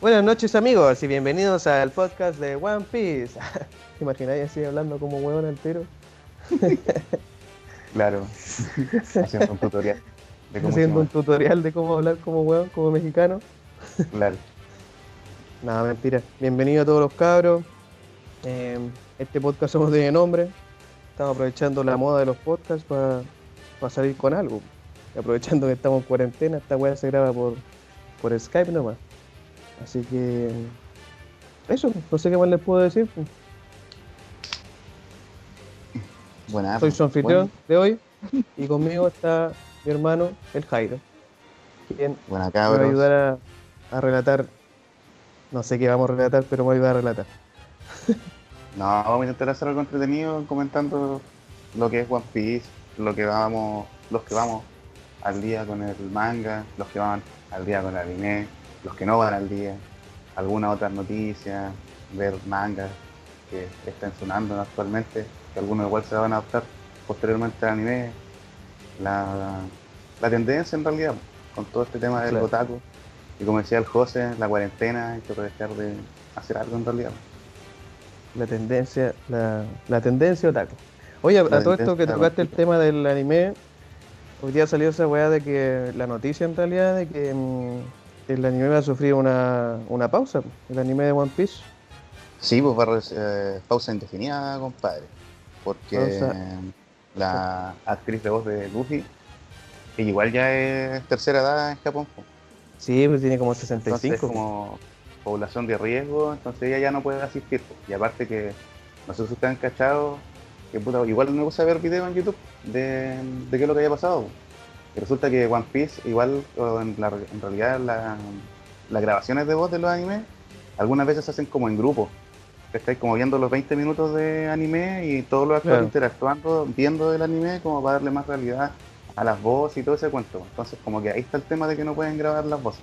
Buenas noches amigos y bienvenidos al podcast de One Piece. ¿Te imagináis así hablando como huevón al tiro? Claro, haciendo un tutorial. De cómo haciendo un tutorial de cómo hablar como huevón, como mexicano. Claro. Nada, mentira. Bienvenido a todos los cabros. Eh, este podcast somos de nombre. Estamos aprovechando la moda de los podcasts para salir con algo. aprovechando que estamos en cuarentena, esta weá se graba por, por Skype nomás. Así que eso, no sé qué más les puedo decir. Buenas. Soy su anfitrión de hoy y conmigo está mi hermano, el Jairo. Quien Buena, me va a ayudar a, relatar. No sé qué vamos a relatar, pero me va a ayudar a relatar. no, vamos a intentar hacer algo entretenido comentando lo que es One Piece, lo que vamos, los que vamos al día con el manga, los que van al día con el anime, los que no van al día, alguna otra noticia, ver mangas que están sonando actualmente, que algunos igual se van a adaptar posteriormente al anime, la, tendencia en realidad con todo este tema del otaku. Y como decía el José, la cuarentena, hay que aprovechar de hacer algo en realidad. La tendencia, la, la tendencia otaku. Oye, a todo esto que tocaste el tema del anime, Hoy día salió esa weá de que la noticia en realidad de que mm, el anime va a sufrir una, pausa, el anime de One Piece. Sí, pues va a eh, pausa indefinida, compadre. Porque la actriz de voz de Luffy, que igual ya es tercera edad en Japón. Sí, pues tiene como 65. Entonces, como población de riesgo, entonces ella ya no puede asistir. Y aparte que, no sé si ustedes han cachado, que puta, igual me gusta ver videos en YouTube de, qué es lo que haya pasado. Resulta que One Piece, igual en, realidad las grabaciones de voz de los animes, algunas veces se hacen como en grupo. Estáis como viendo los 20 minutos de anime y todos los actores interactuando, viendo el anime como para darle más realidad a las voces y todo ese cuento. Entonces como que ahí está el tema de que no pueden grabar las voces.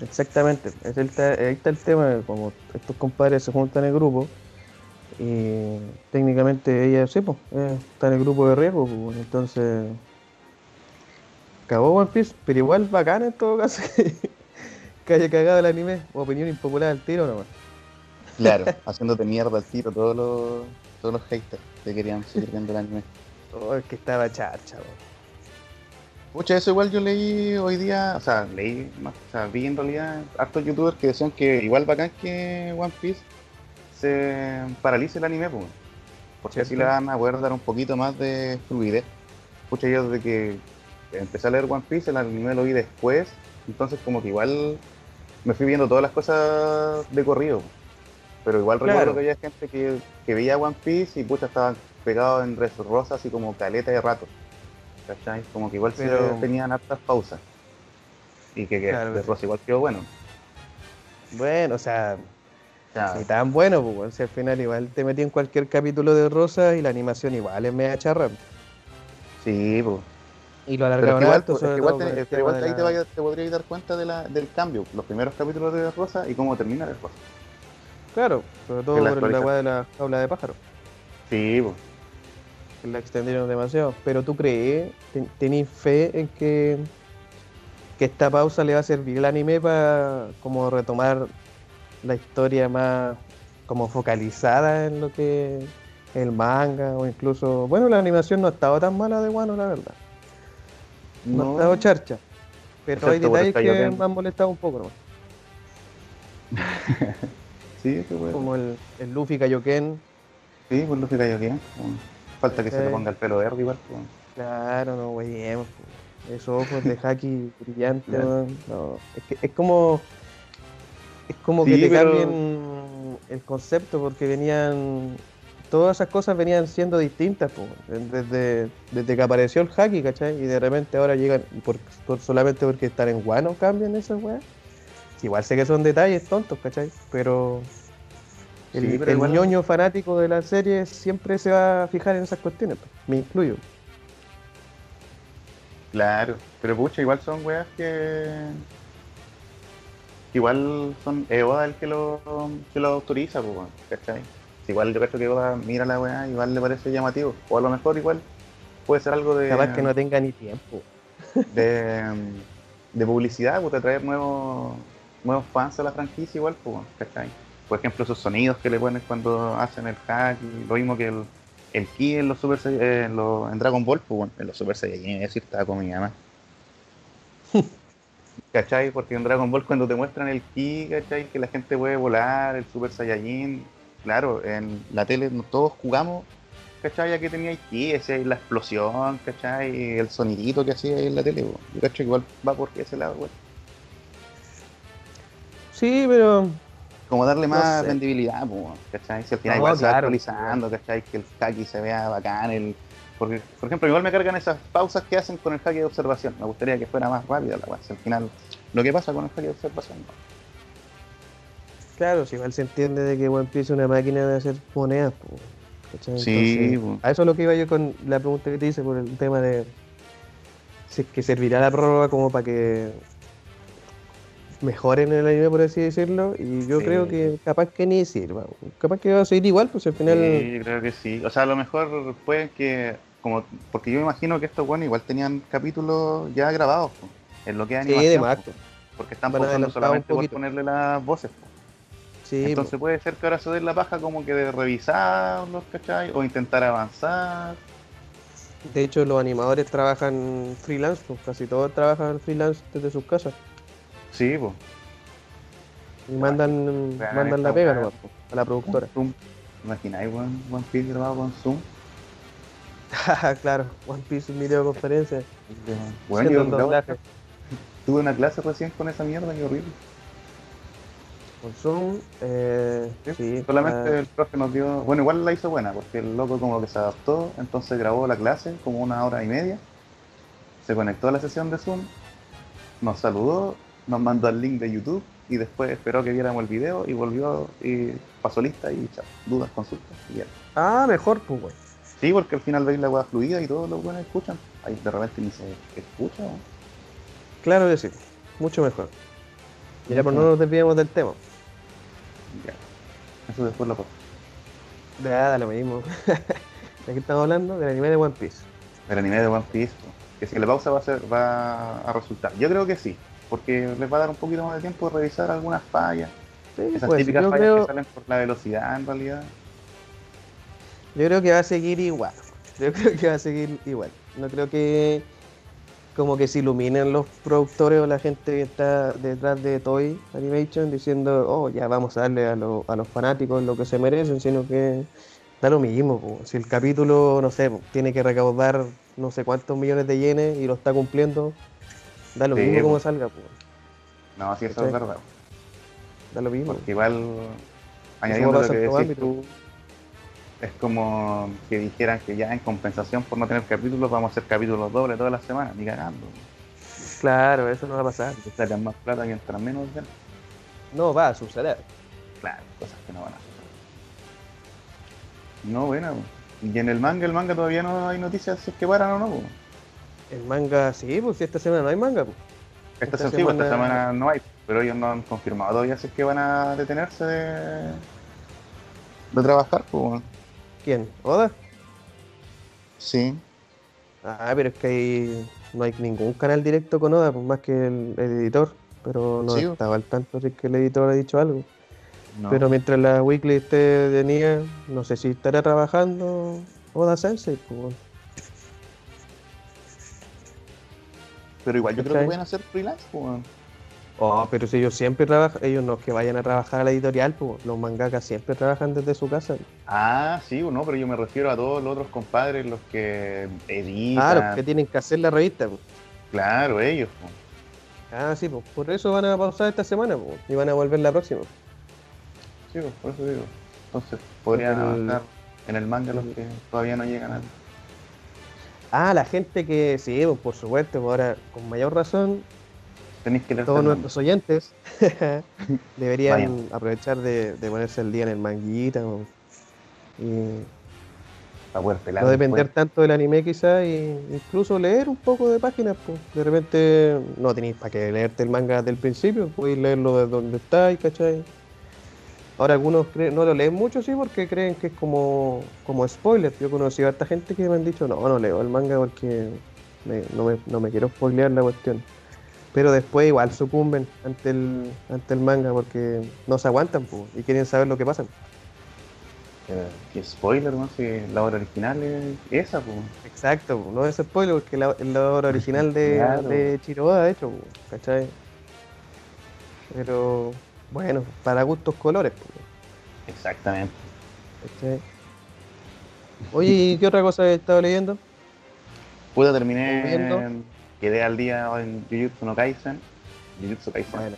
Exactamente, ahí está el tema, como estos compadres se juntan en el grupo, y técnicamente ella, sí, pues, está en el grupo de riesgo, pues, entonces acabó One Piece, pero igual bacán en todo caso que haya cagado el anime, opinión impopular al tiro nomás. Claro, haciéndote mierda al tiro todos los, todos los haters que querían seguir viendo el anime. Oh, es que estaba charcha, Pucha, eso igual yo leí hoy día, o sea, leí, más, o sea, vi en realidad hartos youtubers que decían que igual bacán que One Piece se paralice el anime, pues, porque así le van a poder dar un poquito más de fluidez. Escucha, yo desde que empecé a leer One Piece, el anime lo vi después, entonces como que igual me fui viendo todas las cosas de corrido. Pero igual recuerdo que había gente que, veía One Piece y pucha estaban pegados en Res Rosa así como caleta de rato. ¿Cachai? Como que igual tenían hartas pausas. Y que, que Rosa igual quedó bueno. Bueno, o sea, y tan bueno, pues, al final igual te metí en cualquier capítulo de Rosa y la animación igual es media charra. Sí, pues. Y lo alargaron igual, alto, igual, te, igual ahí te, te podrías dar cuenta de la, del cambio, los primeros capítulos de Rosa y cómo termina de Rosa. Claro, sobre todo por el agua de la jaula de pájaro. Sí, pues. La extendieron demasiado. Pero tú crees, tenés fe en que, que esta pausa le va a servir al anime para como retomar la historia más como focalizada en lo que el manga o incluso, bueno, la animación no ha estado tan mala de Guano, la verdad. No, ha estado charcha. Pero hay detalles que me han molestado un poco, ¿no? sí, qué bueno. Como el, el Luffy Kaioken. Sí, pues Luffy Kaioken. Falta que se le ponga el pelo verde igual. Pues. Claro, no, güey. Esos ojos de Haki brillantes, no. Es, que, es como es como que te cambien el concepto porque venían todas esas cosas venían siendo distintas desde, desde que apareció el haki, ¿cachai? Y de repente ahora llegan, por, solamente porque están en guano cambian esas weas. Igual sé que son detalles tontos, ¿cachai? Pero el, ñoño fanático de la serie siempre se va a fijar en esas cuestiones, me incluyo. Claro, pero pucha, igual son weas que igual son es Oda el que lo, que lo autoriza, pues, ¿cachai? Igual yo creo que Oda mira la weá, igual le parece llamativo. O a lo mejor igual puede ser algo de. Capaz que no tenga ni tiempo. De, de publicidad, pues de traer nuevos nuevos fans a la franquicia igual, pues, ¿cachai? Por ejemplo, esos sonidos que le ponen cuando hacen el hack, y lo mismo que el, el ki en los Super eh, en, los- en Dragon Ball, pues bueno, en los Super Saiyajin, es decir, estaba con mi mamá. ¿Cachai? Porque en Dragon Ball cuando te muestran el ki, ¿cachai? Que la gente puede volar, el Super Saiyajin, claro, en la tele no- todos jugamos, ¿cachai? Ya que tenía el ki, esa es la explosión, ¿cachai? El sonidito que hacía ahí en la tele, yo que igual va por ese lado, güey. Sí, pero Como darle No más sé. rendibilidad, po, ¿cachai? Si al final No, igual se va claro. actualizando, ¿cachai? Que el haki se vea bacán, el... Porque, por ejemplo, igual me cargan esas pausas que hacen con el haki de observación. Me gustaría que fuera más rápida la. Si al final, lo que pasa con el haki de observación, no. Claro, si igual se entiende de que One Piece es una máquina de hacer monedas. Sí, Entonces, po. a eso es lo que iba yo con la pregunta que te hice por el tema de si es que servirá la prórroga como para que mejoren el anime, por así decirlo, y yo Sí. creo que capaz que ni sirva, capaz que va a seguir igual, pues al final... Sí, yo creo que sí. O sea, a lo mejor puede que, como, porque yo me imagino que estos buenos igual tenían capítulos ya grabados, po, en lo que es Sí, animación. de porque están un solamente por ponerle las voces. Sí, Entonces puede ser que ahora se den la paja como que de revisarlos, ¿cachai? O intentar avanzar. de hecho los animadores trabajan freelance, pues casi todos trabajan freelance desde sus casas Sí, pues. y mandan, Vean mandan la pega weá. nomás, po, a la productora. Zoom. ¿Imagináis One, One Piece grabado con Zoom? claro, One Piece en videoconferencia, Bueno, yo tuve una clase recién con esa mierda, qué horrible. Con Zoom, eh, sí. Solamente ah, el profe nos dio. Bueno, igual la hizo buena, porque el loco como que se adaptó, entonces grabó la clase como una hora y media, se conectó a la sesión de Zoom, nos saludó, nos mandó el link de YouTube y después esperó que viéramos el video y volvió y pasó lista y chao, dudas, consultas y ya. ah, mejor, pues, güey. Sí, porque al final veis la hueá fluida y todos los buenos escuchan. Ahí de repente ni se escucha. ¿no? Claro que sí, mucho mejor. Ya, pues no nos desviemos del tema. Ya. Eso después lo paso. Nada, lo mismo. ¿De qué estamos hablando? Del anime de One Piece. El anime de One Piece, que si la pausa va a ser, va a resultar. Yo creo que sí, porque les va a dar un poquito más de tiempo de revisar algunas fallas. Sí, Esas pues, típicas fallas creo, que salen por la velocidad en realidad. yo creo que va a seguir igual. Yo creo que va a seguir igual. No creo que como que se iluminen los productores o la gente que está detrás de Toy Animation diciendo, oh, ya vamos a darle a, lo- a los fanáticos lo que se merecen, sino que da lo mismo. po. Si el capítulo, no sé, tiene que recaudar no sé cuántos millones de yenes y lo está cumpliendo, da lo Sí, mismo po. como salga. po. No, así eso ¿Cachai? es verdad. Da lo mismo. Porque igual, añadiendo lo que decís tú, es como que dijeran que ya en compensación por no tener capítulos vamos a hacer capítulos dobles todas las semanas, ni cagando. Claro, eso no va a pasar. Sacan más plata mientras menos. No va a suceder. Claro, cosas que no van a suceder. No, bueno. Y en el manga, el manga todavía no hay noticias si es que paran o no. El manga, sí, pues si esta semana no hay manga. Pues. Esta, Esta se- sí, pues, esta semana- semana no hay, pero ellos no han confirmado todavía si es que van a detenerse de, de trabajar. Pues. ¿Quién? ¿Oda? Sí. Ah, pero es que ahí no hay ningún canal directo con Oda, pues más que el, el editor. Pero no Sí. estaba al tanto es que el editor ha dicho algo. No. Pero mientras la weekly esté de Nia, no sé si estará trabajando Oda Sensei. Pues. Pero igual yo creo que pueden hacer freelance. Pues. Oh, pero si ellos siempre trabajan, ellos no es que vayan a trabajar a la editorial, pues los mangakas siempre trabajan desde su casa. Ah, sí, no, pero yo me refiero a todos los otros compadres, los que editan. Ah, los que tienen que hacer la revista. Pues. Claro, ellos. pues. Ah, sí, pues por eso van a pausar esta semana pues, y van a volver la próxima. Sí, pues, por eso digo. Entonces podrían avanzar en el manga los que todavía no llegan a. Ah, la gente que sí, pues, por supuesto, pues ahora con mayor razón, Tenéis que leer todos nuestros oyentes deberían aprovechar de, de ponerse el día en el manguita o- y para poder pelar. no depender después. tanto del anime quizás e incluso leer un poco de páginas. Pues. De repente no tenéis para qué leerte el manga desde el principio, podéis leerlo desde donde estáis, ¿cachai? Ahora algunos no lo leen mucho, sí, porque creen que es como, como spoiler. Yo conocí a harta gente que me han dicho, no, no leo el manga porque me- no, me, no me quiero spoilear la cuestión. Pero después igual sucumben ante el, ante el manga porque no se aguantan po, y quieren saber lo que pasa. Qué spoiler, ¿no? Si la obra original es esa, pues. Exacto, po, no es spoiler porque la, es la obra original de, Claro. de Chiroda, de hecho, po, ¿cachai? Pero bueno, para gustos colores, Exactamente. ¿cachai? Oye, ¿y qué otra cosa he estado leyendo? Pude terminé. Quedé al día en Jujutsu no Kaisen. Jujutsu Kaisen. Bueno,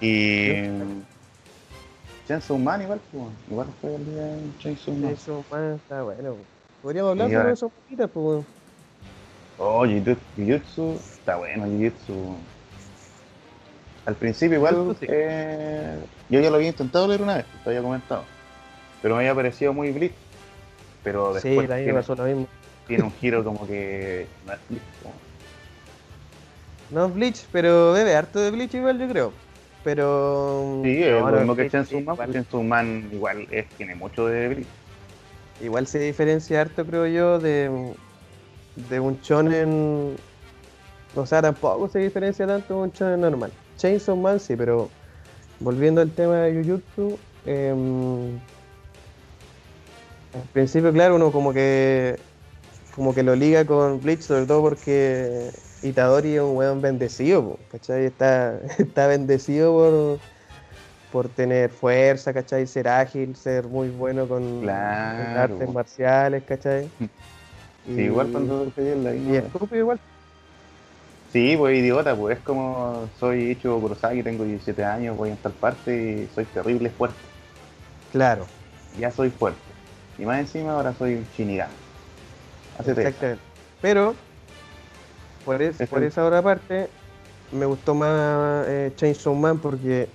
Y. Chainsaw Man igual, pues. Igual fue el día en Chainsaw Man. eso más está bueno. po. Podríamos hablar sobre ahora- eso un poquito, pues. Oh, Jujutsu, está bueno, Jujutsu. Al principio igual, sí. eh, yo ya lo había intentado leer una vez, te había comentado. Pero me había parecido muy Bleach. Pero después tiene, pasó lo mismo. tiene un giro como que no es Bleach. como- No es Bleach, pero bebe harto de Bleach igual, yo creo. Pero. Sí, es no, lo mismo que Chainsaw Man, Chainsaw Man igual es, tiene mucho de Bleach. Igual se diferencia harto, creo yo, de, de un shonen. O sea, tampoco se diferencia tanto de un shonen normal. Chainsaw Man sí, pero volviendo al tema de Jujutsu, em, al principio, claro, uno como que como que lo liga con Bleach, sobre todo porque Itadori es un weón bendecido, ¿cachai? Está, está bendecido por, por tener fuerza, ¿cachai? Ser ágil, ser muy bueno con, artes marciales, ¿cachai? Sí, igual cuando se dio la Y estúpido igual. Sí, pues idiota, pues es como soy Ichigo Kurosaki, tengo 17 años, voy en tal parte y soy terrible fuerte. Claro, Ya soy fuerte. Y más encima ahora soy un Shinigami. Esa. exactamente. Pero, por, es- por esa otra parte, me gustó más eh, Chainsaw Man porque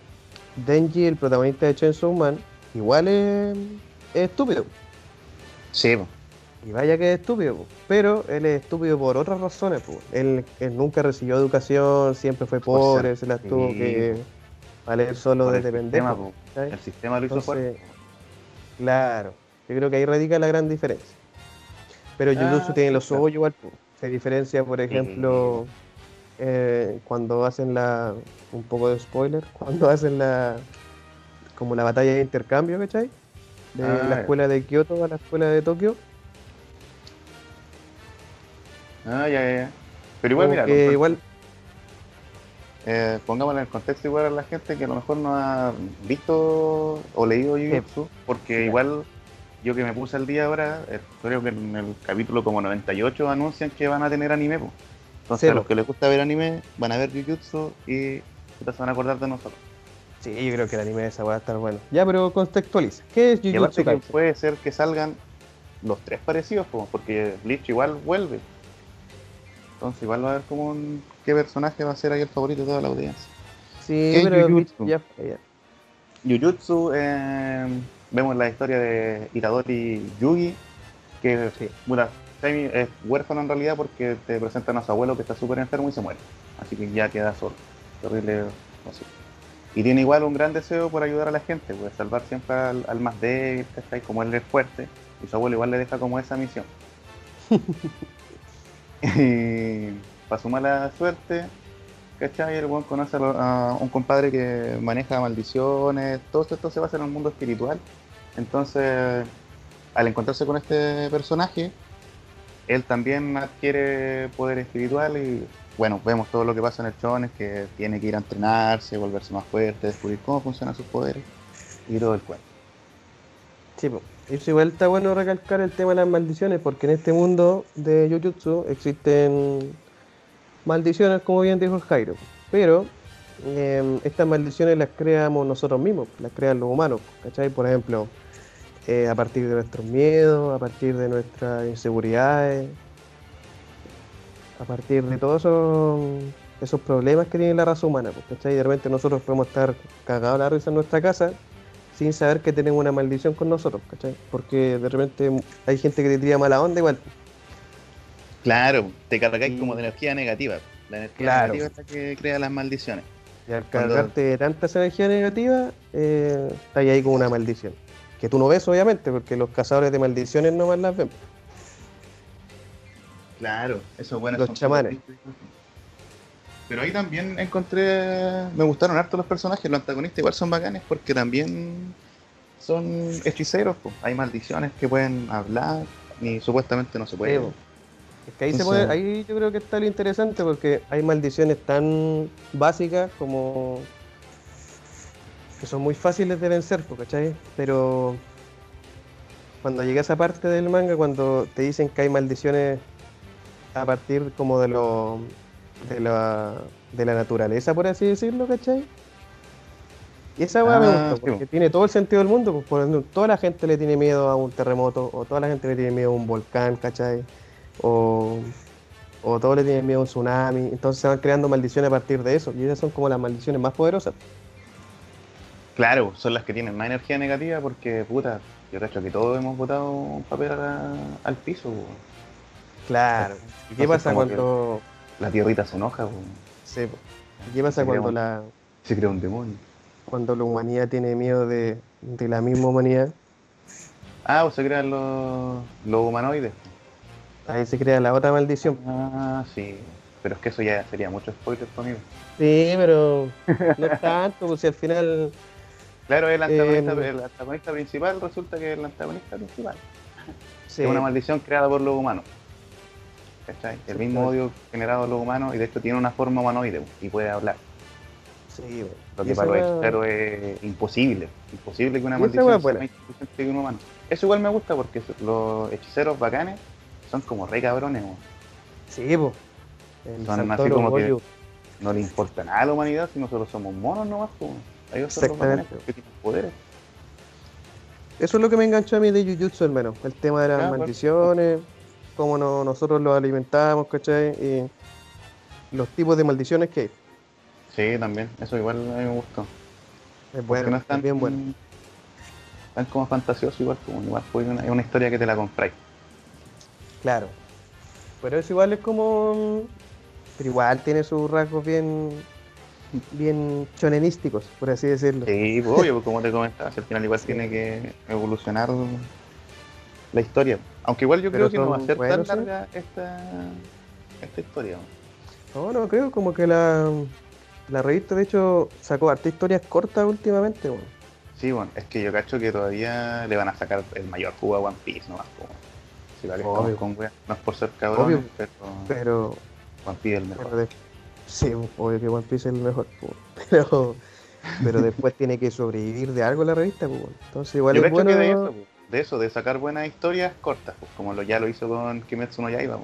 Denji, el protagonista de Chainsaw Man, igual es, es estúpido. Sí. Y vaya que es estúpido, po. pero él es estúpido por otras razones. po. Él, él nunca recibió educación, siempre fue pobre, se las tuvo sí, que valer solo Por desde. El sistema lo hizo Entonces, fuerte. Claro, yo creo que ahí radica la gran diferencia. Pero Jujutsu Ah, tiene los ojos igual. Se diferencia, por ejemplo, eh, cuando hacen la. Un poco de spoiler, cuando hacen la. Como la batalla de intercambio, ¿cachai? De Ah, la escuela de Kioto a la escuela de Tokio. Ah, ya, ya, ya. Pero igual, como mira, igual eh, pongámoslo en el contexto igual a la gente que a lo mejor no ha visto o leído Jujutsu, porque igual yo que me puse al día ahora, eh, creo que en el capítulo como 98 anuncian que van a tener anime, po. Entonces Sí, a los que les gusta ver anime van a ver Jujutsu y se van a acordar de nosotros. Sí, yo creo que el anime de esa va a estar bueno. Ya, pero contextualiza. ¿Qué es Jujutsu Kaisen? puede ser que salgan los tres parecidos, po, porque Bleach igual vuelve. Entonces igual va a ver como un- qué personaje va a ser ahí el favorito de toda la audiencia. Sí, ¿Qué es pero Jujutsu? Jujutsu, eh, vemos la historia de Itadori Yugi, que Sí. es huérfano en realidad porque te presentan a su abuelo que está súper enfermo y se muere. Así que ya queda solo. Terrible así. Y tiene igual un gran deseo por ayudar a la gente, pues salvar siempre al, al más débil. Como él es fuerte, y su abuelo igual le deja como esa misión. y para su mala suerte, ¿cachai? El weón conoce a, un compadre que maneja maldiciones, todo esto se basa en el mundo espiritual. Entonces, al encontrarse con este personaje, él también adquiere poder espiritual y bueno, vemos todo lo que pasa en el Chon, es que tiene que ir a entrenarse, volverse más fuerte, descubrir cómo funcionan sus poderes y todo el cuento. Sí, po. Eso igual está bueno recalcar el tema de las maldiciones, porque en este mundo de Jujutsu existen maldiciones, como bien dijo Jairo. Pero eh, estas maldiciones las creamos nosotros mismos, las crean los humanos, ¿cachai? Por ejemplo, eh, a partir de nuestros miedos, a partir de nuestras inseguridades, a partir de todos esos, esos problemas que tiene la raza humana, pues, ¿cachai? De repente nosotros podemos estar cagados a la risa en nuestra casa sin saber que tenemos una maldición con nosotros, ¿cachai? Porque de repente hay gente que te tira mala onda igual. Claro, te cargáis Y- como de energía negativa. La energía Claro. negativa es la que crea las maldiciones. Y al cargarte de tanta esa energía negativa, eh, estás ahí con una maldición. Que tú no ves, obviamente, porque los cazadores de maldiciones no más las ven. Claro, eso es bueno. Los son chamanes. Pero ahí también encontré. Me gustaron harto los personajes. Los antagonistas igual son bacanes porque también son hechiceros. po. Hay maldiciones que pueden hablar y supuestamente no se puede. Sí. Es que ahí, se puede, ahí yo creo que está lo interesante porque hay maldiciones tan básicas como que son muy fáciles de vencer, ¿cachai? Pero cuando llega esa parte del manga, cuando te dicen que hay maldiciones a partir como de lo de la, de la naturaleza, por así decirlo, ¿cachai? Y esa weá me Ah, gusta, sí, porque po. tiene todo el sentido del mundo, pues, por ejemplo, toda la gente le tiene miedo a un terremoto, o toda la gente le tiene miedo a un volcán, ¿cachai? O, o todos le tienen miedo a un tsunami, entonces se van creando maldiciones a partir de eso, y esas son como las maldiciones más poderosas. Claro, son las que tienen más energía negativa porque, puta, yo creo que todos hemos botado un papel a al piso. Claro. ¿Y qué pasa cuando... La tierrita se enoja, sí, po. ¿Y qué pasa Se cuando un- la, se crea un demonio. cuando la humanidad tiene miedo de, de la misma humanidad? Ah, o se crean los, los humanoides. Ahí se crea la otra maldición. Ah, sí. Pero es que eso ya sería mucho spoiler conmigo. Sí, pero no es tanto, pues si al final... Claro, el antagonista, Em. el antagonista principal resulta que es el antagonista principal. Sí, Es una maldición creada por los humanos. ¿Cachai? El mismo odio generado por los humanos y de hecho tiene una forma humanoide y puede hablar. sí, bueno. Lo que para los es imposible. Imposible que una maldición sea más inteligente que un humano. Eso igual me gusta porque los hechiceros bacanes son como re cabrones. weón. Sí, pues. El Son así como que-. No le importa nada a la humanidad si nosotros somos monos nomás. Pues. Ellos son los que tienen poderes. Eso es lo que me enganchó a mí de Jujutsu, hermano. El tema de las pues. maldiciones, cómo no- nosotros los alimentamos, ¿cachai? Y los tipos de maldiciones que hay. Sí, también. Eso igual a mí me gustó. Es bueno, no es tan, bien bueno. tan como fantasioso igual, como igual una, es una historia que te la compráis. Claro. Pero eso igual es como. Pero igual tiene sus rasgos bien. bien chonenísticos, por así decirlo. Sí, pues, obvio, pues, como te comentaba, al final igual tiene que evolucionar la historia. Aunque igual yo Pero creo que no va a ser tan ¿sí? larga esta, esta historia. No, no creo, como que la. La revista, de hecho, sacó harta historias cortas últimamente, weón. Sí, bueno, es que yo cacho que todavía le van a sacar el mayor jugo a One Piece nomás. po. Si Obvio. con no es por ser Obvio. pero Pero One Piece es el mejor. De- Sí, obvio que One Piece es el mejor, pero, pero después tiene que sobrevivir de algo la revista, po, entonces igual Yo es bueno. que de eso, de eso, de sacar buenas historias cortas, pues, como lo, ya lo hizo con Kimetsu no Yaiba. po.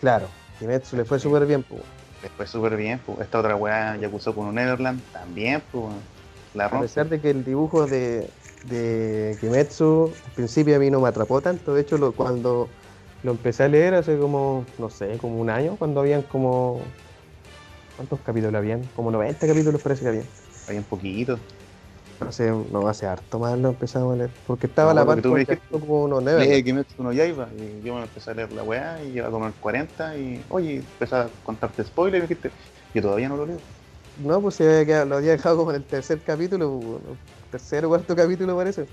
Claro, Kimetsu le fue súper bien, po, Después súper bien, pues. esta otra weá Yakuza con Neverland también, pues. La a pesar de que el dibujo de, de Kimetsu al principio a mí no me atrapó tanto, de hecho lo, cuando lo empecé a leer hace como, no sé, como un año, cuando habían como... ¿Cuántos capítulos habían? Como 90 capítulos parece que habían. Hay un poquito. No sé, no hace harto más lo empezamos a leer, porque estaba No, la parte me dijiste, como unos Neverland. Lee Kimetsu no Yaiba. Y yo me empecé a leer la weá y lleva como el 40 y, oye, empecé a contarte spoilers y me dijiste, yo todavía no lo leo. No, pues se había quedado- lo había dejado como en el tercer capítulo, pues. Tercer o cuarto capítulo parece.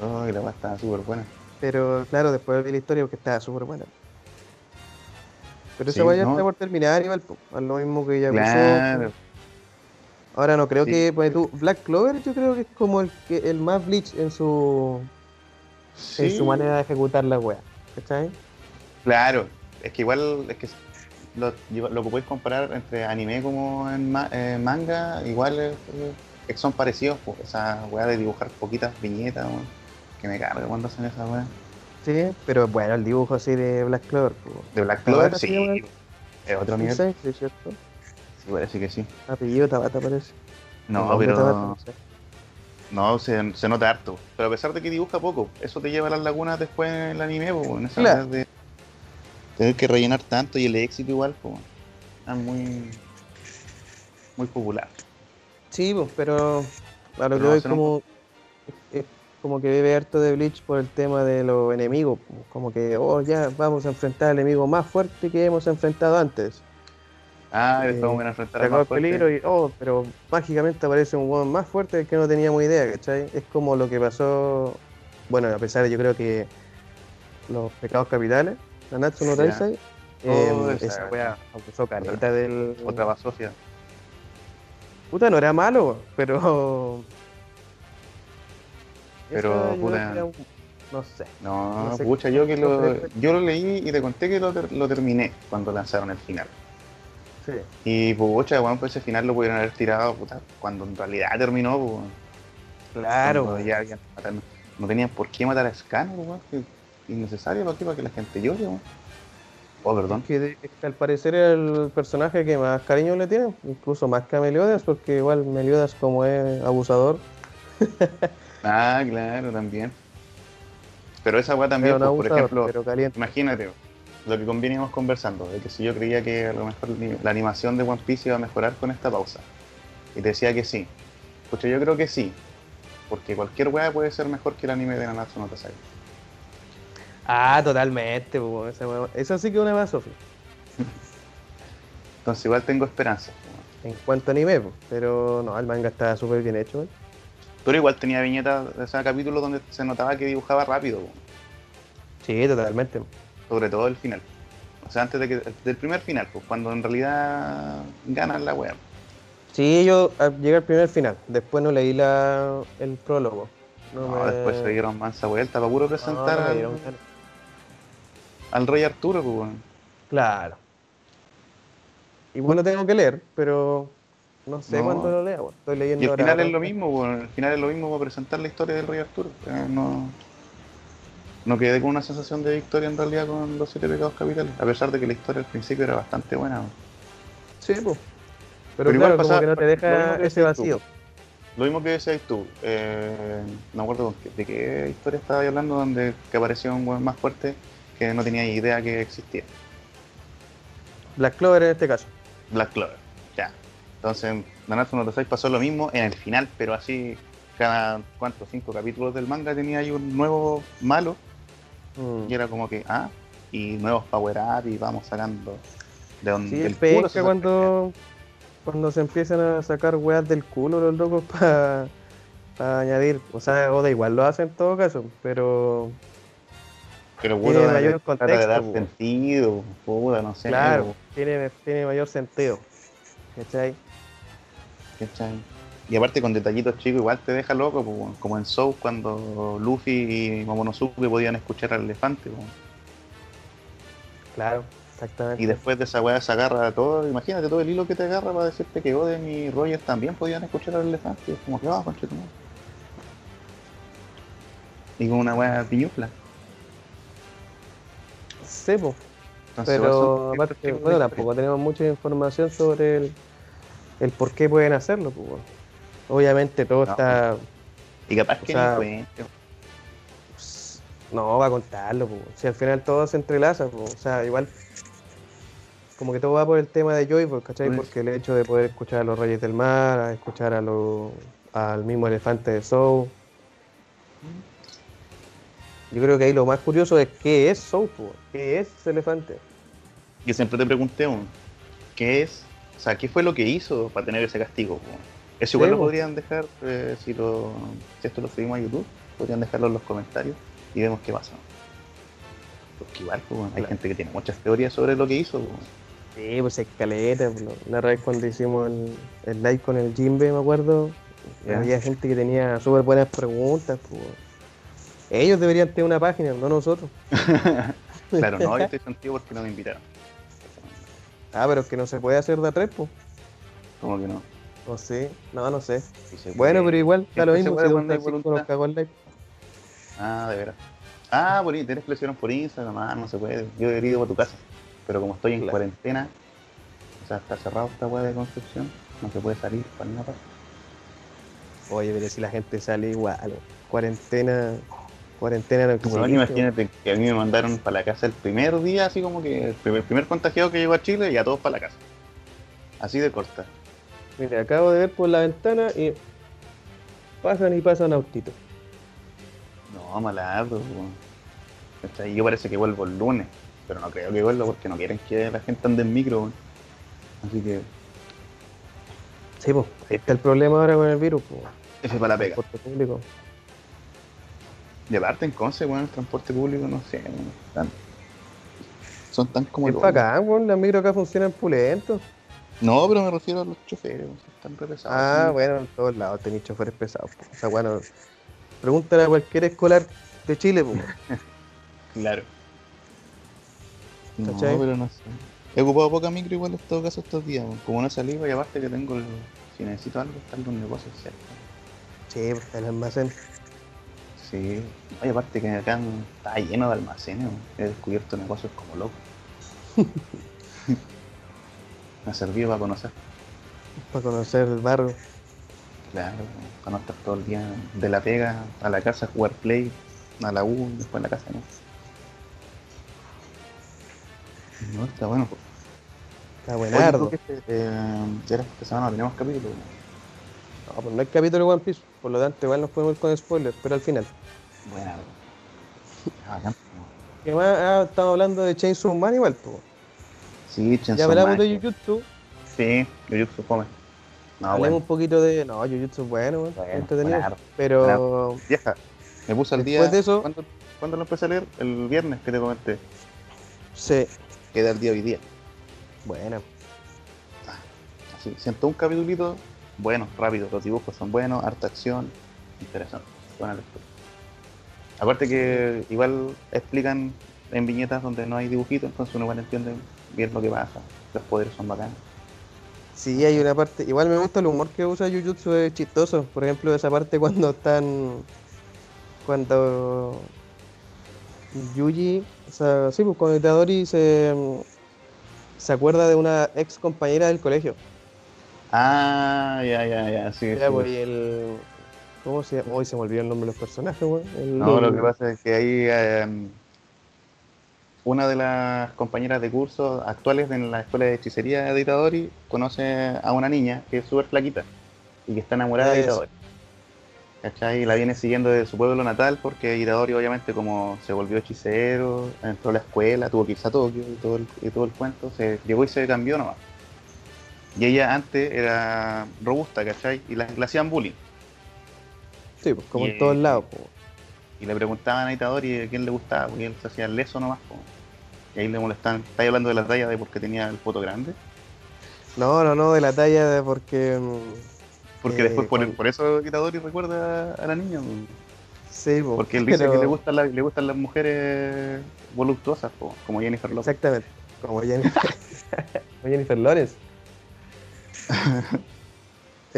Ay, la weá estaba súper buena. Pero claro, después vi la historia porque estaba súper buena. Pero Sí, esa weá ya ¿no? está por terminar igual, a lo mismo que ya Claro. Ahora no creo Sí. que, pues tú, Black Clover yo creo que es como el que el más bleach en su en su manera de ejecutar la weá. ¿Cachai? Claro, es que igual, es que lo, lo que podéis comparar entre anime como en ma- eh, manga, igual es- es- son parecidos, pues, esa weá de dibujar poquitas viñetas, weón, que me carga cuando hacen esa weá. Sí, pero bueno, el dibujo así de Black Clover, pues. De Black Clover, sí, es otro nivel. Sí, sí, ¿cierto? Sí, parece que sí. Apellido Tabata parece. No, pero Tabata, no sé. no, se, se nota harto. Pero a pesar de que dibuja poco, eso te lleva a las lagunas después en el anime, pues, en esa Claro. de tener que rellenar tanto y el éxito igual, pues, es muy, muy popular. Sí, pues, pero a lo que voy como es como que bebe harto de Bleach por el tema de los enemigos, pues, como que oh ya vamos a enfrentar al enemigo más fuerte que hemos enfrentado antes. Ah, y Eh, a enfrentar al más fuerte. peligro y oh, pero mágicamente aparece un weón más fuerte del que no teníamos idea, ¿cachai? Es como lo que pasó, bueno, a pesar de yo creo que los pecados capitales, Nanatsu no. Taisai, Eh, Oh, esa esa weá. del. Otra basofia. Puta, no era malo, pero. Pero, puta. No sé. No, No sé pucha, yo que lo, yo lo leí y te conté que lo, ter- lo terminé cuando lanzaron el final. Sí. Y pucha, weón, pues ese final lo pudieron haber tirado, puta, cuando en realidad terminó, pues. Claro. Ya habían no tenían por qué matar a Scanner, weón, que innecesario para qué, para que la gente llore, weón. Oh, perdón. Que, de- que al parecer es el personaje que más cariño le tiene, incluso más que a Meliodas, porque igual Meliodas como es abusador, Ah, claro, también. Pero esa weá también, pues, por ejemplo, pero caliente. imagínate, lo que conveníamos conversando, de que si yo creía que a lo mejor la animación de One Piece iba a mejorar con esta pausa, y te decía que sí, pucha, yo creo que sí, porque cualquier weá puede ser mejor que el anime de Nanatsu no Taizai. Ah, totalmente, po, eso sí que es una basofia. Entonces igual tengo esperanza. En cuanto a anime, po, pero no, el manga está súper bien hecho. Pero igual tenía viñetas de ese capítulo donde se notaba que dibujaba rápido. Sí, totalmente. sobre todo el final. O sea, antes de que, del primer final, pues cuando en realidad ganan la wea. Sí, yo ah, llegué al primer final, después no leí la, el prólogo. No, No, me- después se dieron mansa vuelta para puro presentar no al, al rey Arturo, pues weón. Claro. Y bueno, tengo que leer, pero no sé No. cuándo lo lea. weón. Estoy leyendo Y ahora final es lo mismo, weón. El final es lo mismo para presentar la historia del rey Arturo. Eh, no, no quedé con una sensación de victoria en realidad con los siete pecados capitales, a pesar de que la historia al principio era bastante buena. weón. Sí, pues. Pero Pero, igual claro, como pasa- que no te lo deja ese tú. vacío. Lo mismo que decías tú, eh, no me acuerdo de qué historia estaba hablando, donde que apareció un weón más fuerte que no tenía idea que existía. Black Clover en este caso. Black Clover, ya. Entonces, en Nanatsu no Taizai pasó lo mismo en el final, pero así, cada, ¿cuántos? Cinco capítulos del manga tenía ahí un nuevo malo, Mm. y era como que, ah, y nuevos power up, y vamos sacando de donde Sí, del es culo se pesca saca- cuando, cuando se empiezan a sacar weas del culo los locos para añadir. O sea, Oda igual lo hace en todo caso, pero Pero tiene puro mayor trata de dar contexto, po. sentido, puta, no sé. claro, po, tiene, tiene mayor sentido. ¿Cachai? ¿cachai? Y aparte con detallitos chicos igual te deja loco, po, como en Soul cuando Luffy y Momonosuke podían escuchar al elefante. Claro, exactamente. Y después de esa weá se agarra todo, imagínate todo el hilo que te agarra para decirte que Oden y Roger también podían escuchar al elefante. Es como que, ah, concha tu madre. Y con una weá piñufla. Po. Igual pero aparte, bueno, tampoco tenemos mucha información sobre el, el por qué pueden hacerlo. pues. Obviamente todo No. está... Y capaz que sea, ni pues, No, va a contarlo. pues, Si al final todo se entrelaza, pues, o sea, igual... Como que todo va por el tema de Joyboy, ¿cachai? Pues. Porque el hecho de poder escuchar a los Reyes del Mar, a escuchar a los, al mismo elefante de Soul. Yo creo que ahí lo más curioso es qué es Soul, pues, qué es elefante. Yo siempre te pregunté, un, ¿qué es? O sea, ¿qué fue lo que hizo para tener ese castigo? Eso igual Sí, lo po. podrían dejar, eh, si, lo, si esto lo subimos a YouTube, podrían dejarlo en los comentarios y vemos qué pasa. Porque igual, po, hay Claro. gente que tiene muchas teorías sobre lo que hizo. Sí, pues escaleta. pues, La vez cuando hicimos el, el live con el Jimbe, me acuerdo, había gente que tenía súper buenas preguntas. pues. Ellos deberían tener una página, no nosotros. Claro, no, yo estoy sentido porque no me invitaron. Ah, pero es que no se puede hacer de a tres, pues. Como que no. No sé, no, no sé. Sí Bueno, pero igual, da lo Siempre se mismo puede si nos cagó el live. Ah, de veras. Ah, por ahí, tenés presiones por Instagram, ah, no se puede. Yo debería ir a tu casa. Pero como estoy en Claro. cuarentena, o sea, está cerrado esta weá de construcción, no se puede salir para ninguna parte. Oye, pero si la gente sale igual, cuarentena, cuarentena no existe. Bueno, imagínate que a mí me mandaron para la casa el primer día, así como que el primer, primer contagiado que llegó a Chile y a todos para la casa. Así de corta. Mira, acabo de ver por la ventana y pasan y pasan autitos. No, malardo. Yo parece que vuelvo el lunes, pero no creo que vuelva porque no quieren que la gente ande en micro. Así que Sí, pues, ahí está el problema ahora con el virus, pues. ese es para la pega. Público. Y aparte en Conce, bueno, el transporte público, no sé, weón, tan- son tan como Es weón, las micro acá funcionan pulentos. No, pero me refiero a los choferes, están re pesados. Ah, bueno, en todos lados tenéis choferes pesados. po. O sea, bueno, pregúntale a cualquier escolar de Chile, pues. Claro. No, ¿Cachai? pero no sé. He ocupado poca micro igual en todo caso estos días. weón. Como no salí, y aparte que tengo el... Si necesito algo, están los negocios cerca. Sí, pues, el almacén. Sí. Oye, aparte que acá está lleno de almacenes. He descubierto negocios como loco. Me ha servido para conocer. Para conocer el barrio. Claro, para no estar todo el día de la pega a la casa, jugar play, a la U, después a la casa, ¿no? No, está bueno. pues. Está Oye, buenardo. ¿tú qué te- eh, ya era esta semana no tenemos capítulo. No, pues no hay capítulo de One Piece, por lo tanto igual nos podemos ir con spoilers, pero al final. Bueno, bacán. ¿Qué más? Ah, estamos hablando de Chainsaw Man igual, pues. Sí, Chainsaw Ya hablamos Man. de Jujutsu, Sí, Jujutsu fome. No, hablemos bueno. un poquito de... No, Jujutsu es bueno, Bueno, entretenido. buenardo. Pero Vieja, me puse al día. Después de eso- ¿cuándo, cuándo lo empecé a leer? El viernes que te comenté. sí, Queda el día hoy día. bueno. Así, siento un capitulito bueno, rápido. Los dibujos son buenos, harta acción, interesante. Buena lectura. Aparte que igual explican en viñetas donde no hay dibujitos, entonces uno igual entiende bien lo que pasa. Los poderes son bacanos. Sí, hay una parte. Igual me gusta el humor que usa Jujutsu, es chistoso. Por ejemplo, esa parte cuando están. Cuando. Yuji. O sea, sí, pues Itadori se. Se acuerda de una ex compañera del colegio. Ah, ya, ya, ya, sí. Ya, sí. pues, el. ¿Cómo se llama? Hoy se me olvidó el nombre de los personajes. El- No, lo que pasa es que ahí eh, una de las compañeras de curso actuales en la escuela de hechicería de Itadori conoce a una niña que es súper flaquita y que está enamorada de. Itadori. ¿Cachai? Y la viene siguiendo de su pueblo natal porque Itadori obviamente como se volvió hechicero, entró a la escuela, tuvo que irse a Tokio y todo el, y todo el cuento, se llegó y se cambió nomás. Y ella antes era robusta, ¿cachai? Y la, hacían bullying. Sí, pues como y- en todos lados, pues. Y le preguntaban a Itadori a quién le gustaba, porque él se hacía leso nomás. po. Y ahí le molestaban. ¿Estáis hablando de la talla de porque tenía el foto grande? No, no, no, de la talla de porque. mm, Porque Eh, después por, por eso Itadori recuerda a la niña. po. Sí, pues. Porque él dice pero- que le gustan, la- le gustan las mujeres voluptuosas, po, como Jennifer Lopez. Exactamente. Como Jennifer, como Jennifer Lawrence.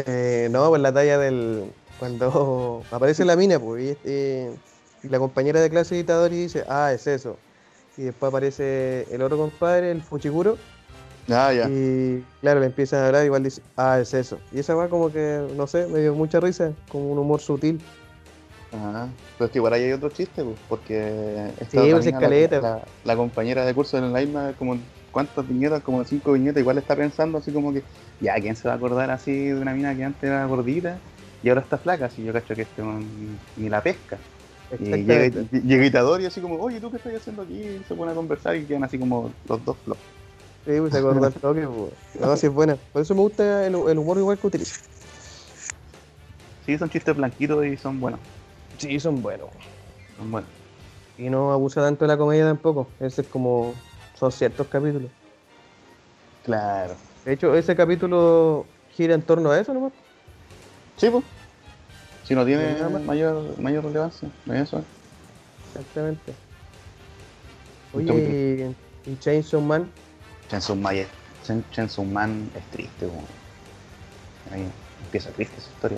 Eh, no, pues la talla del. Cuando aparece la mina, pues, y, este- y la compañera de clase de Itadori dice, ah, es eso. Y después aparece el otro compadre, el Fuchiguro, Ah, ya. y claro, le empiezan a hablar, igual dice, ah, es eso. Y esa va como que, no sé, me dio mucha risa, como un humor sutil. Ajá. Pero es que igual ahí hay otro chiste, po, porque esta Sí, otra pues, mina, escaleta. la, la- la compañera de curso en la misma, como cuántas viñetas, como cinco viñetas, igual está pensando así como que, ya, ¿quién se va a acordar así de una mina que antes era gordita y ahora está flaca? Así yo cacho que este ni, ni la pesca. Y llega, Itadori así como, oye, ¿tú qué estás haciendo aquí? Y se pone a conversar y quedan así como los dos flojos. Sí, pues se acordó el toque, pues. No, sí es buena. Por eso me gusta el, el humor igual que utiliza. Sí, son chistes blanquitos y son buenos. Sí, son buenos. Son buenos. Y no abusa tanto de la comedia tampoco. Ese es como. Son ciertos capítulos. Claro. De hecho, ese capítulo gira en torno a eso nomás. Sí, pues. Si no tiene mayor, mayor relevancia, no es eso. Exactamente. Oye, y, y Chainsaw Man. Chainsaw Man, es- Chain- Chainsaw Man es triste. Ahí empieza triste esa historia.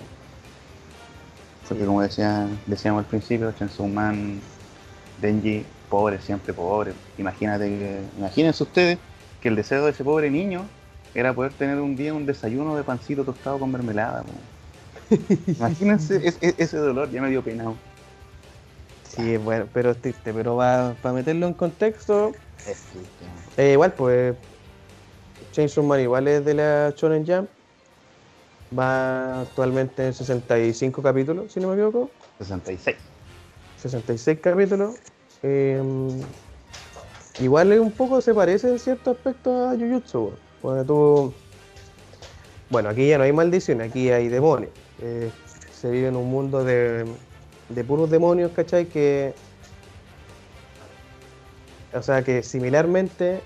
Porque como decía, decíamos al principio, Chainsaw Man, Denji, pobre, siempre pobre. Imagínate que, imagínense ustedes que el deseo de ese pobre niño era poder tener un día un desayuno de pancito tostado con mermelada. Imagínense es- es- ese dolor, ya me dio pena. Sí, bueno, pero es triste. Pero para meterlo en contexto, Es triste. eh, igual, pues. Chainsaw Man igual es de la Shonen Jump. Va actualmente en 65 capítulos, si no me equivoco. 66. 66 capítulos. Eh, igual un poco se parece en cierto aspecto a Jujutsu. Cuando tú. Bueno, aquí ya no hay maldición, aquí hay demonios. Eh, se vive en un mundo de, de puros demonios, ¿cachai? Que o sea que similarmente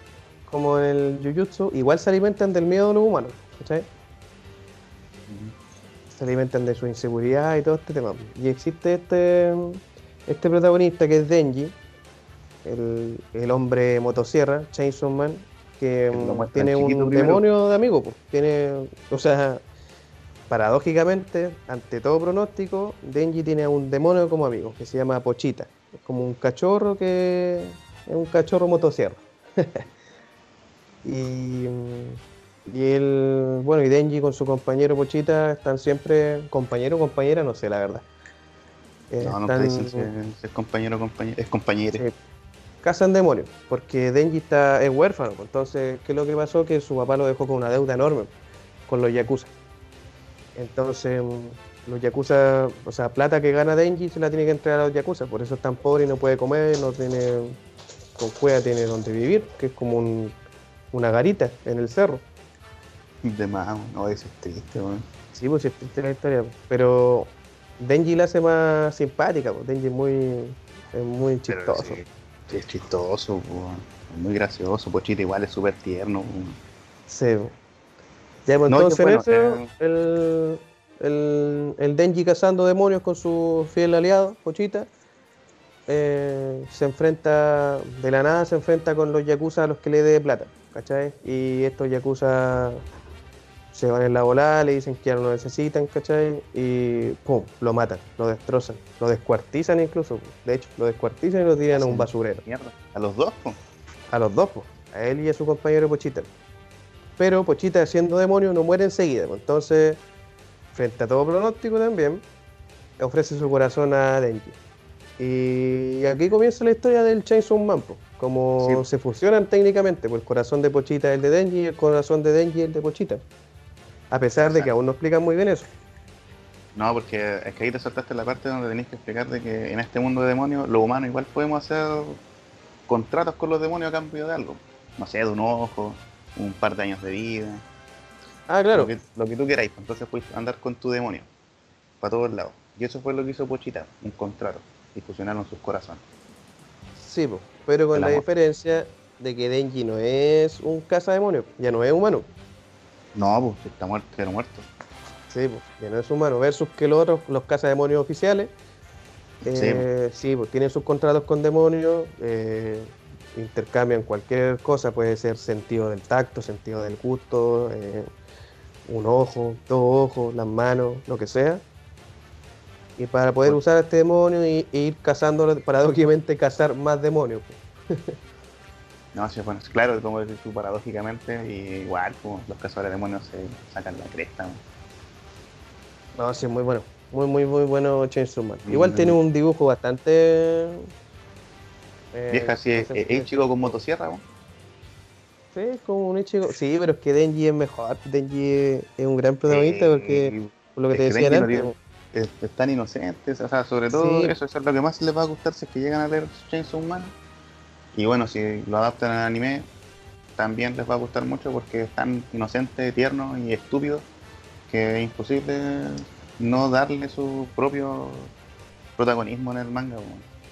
como en el Jujutsu, igual se alimentan del miedo de los humanos, ¿cachai? Se alimentan de su inseguridad y todo este tema. Y existe este, este protagonista que es Denji, el, el hombre motosierra, Chainsaw Man, que mm, tiene un demonio de amigo, pues. Tiene, o sea, paradójicamente, ante todo pronóstico, Denji tiene a un demonio como amigo, que se llama Pochita. Es como un cachorro que es un cachorro motosierra. y, y él, bueno, y Denji con su compañero Pochita están siempre, compañero o compañera, no sé la verdad. Eh, No, nunca están- dicen si, si es compañero o compañero. Es compañero. Sí. Cazan demonios, porque Denji está, es huérfano. pues, Entonces, ¿qué es lo que pasó? Que su papá lo dejó con una deuda enorme con los Yakuza. Entonces, mm, los Yakuza, o sea, plata que gana Denji se la tiene que entregar a los Yakuza. Por eso es tan pobre y no puede comer, no tiene. Con cueva tiene donde vivir, que es como un- una garita en el cerro. De más, no, eso es triste, weón. Sí, pues es triste la historia. Pero Denji la hace más simpática, pues Denji es muy, es muy chistoso. sí, es chistoso. Es muy gracioso. Pochita igual es súper tierno. weón. Sí. Ya, pues No, entonces bueno, eh. el, el, el Denji cazando demonios con su fiel aliado, Pochita, eh, se enfrenta, de la nada se enfrenta con los Yakuza a los que le dé plata, ¿cachai? Y estos Yakuza se van en la volada, le dicen que ya no lo necesitan, ¿cachai? Y pum, lo matan, lo destrozan, lo descuartizan incluso, de hecho, lo descuartizan y lo tiran a un basurero. Mierda. A los dos, po. A los dos, po, a él y a su compañero Pochita. Pero Pochita, siendo demonio, no muere enseguida. po. Entonces, frente a todo pronóstico también, ofrece su corazón a Denji. Y aquí comienza la historia del Chainsaw Man, po. como Sí. se fusionan técnicamente, pues el corazón de Pochita es el de Denji y el corazón de Denji es el de Pochita. A pesar de que aún no explican muy bien eso. No, porque es que ahí te saltaste la parte donde tenés que explicar de que en este mundo de demonios, los humanos igual podemos hacer contratos con los demonios a cambio de algo. No sé, de un ojo, un par de años de vida, Ah, claro. lo, que, lo que tú queráis. Entonces puedes andar con tu demonio para todos lados. Y eso fue lo que hizo Pochita, un contrato. Y fusionaron sus corazones. Sí, pero con El la amor. diferencia de que Denji no es un cazademonio, ya no es humano. No, pues si está muerto, era muerto. Sí, pues, que no es humano. Versus que los otros, los cazademonios oficiales, eh, sí, pues tienen sus contratos con demonios, eh, intercambian cualquier cosa, puede ser sentido del tacto, sentido del gusto, eh, un ojo, dos ojos, las manos, lo que sea. Y para poder Bueno. usar a este demonio y, e ir cazándolo, paradójicamente cazar más demonios. pues. No, sí, bueno, claro, como decís tú, paradójicamente, y igual, pues, los cazadores de demonios se sacan la cresta. ¿no? No, sí, muy bueno. Muy, muy, muy bueno Chainsaw Man. Igual Mm. tiene un dibujo bastante... eh, Vieja, así no es, es, chico con motosierra, ¿no? Sí, es como un Ichigo. Sí, pero es que Denji es mejor. Denji es un gran protagonista porque, por lo que te decía no antes, es- están inocentes, o sea, sobre todo Sí. eso, eso es lo que más les va a gustar si es que llegan a leer Chainsaw Man. Y bueno, si lo adaptan al anime, también les va a gustar mucho porque es tan inocente, tierno y estúpido que es imposible no darle su propio protagonismo en el manga.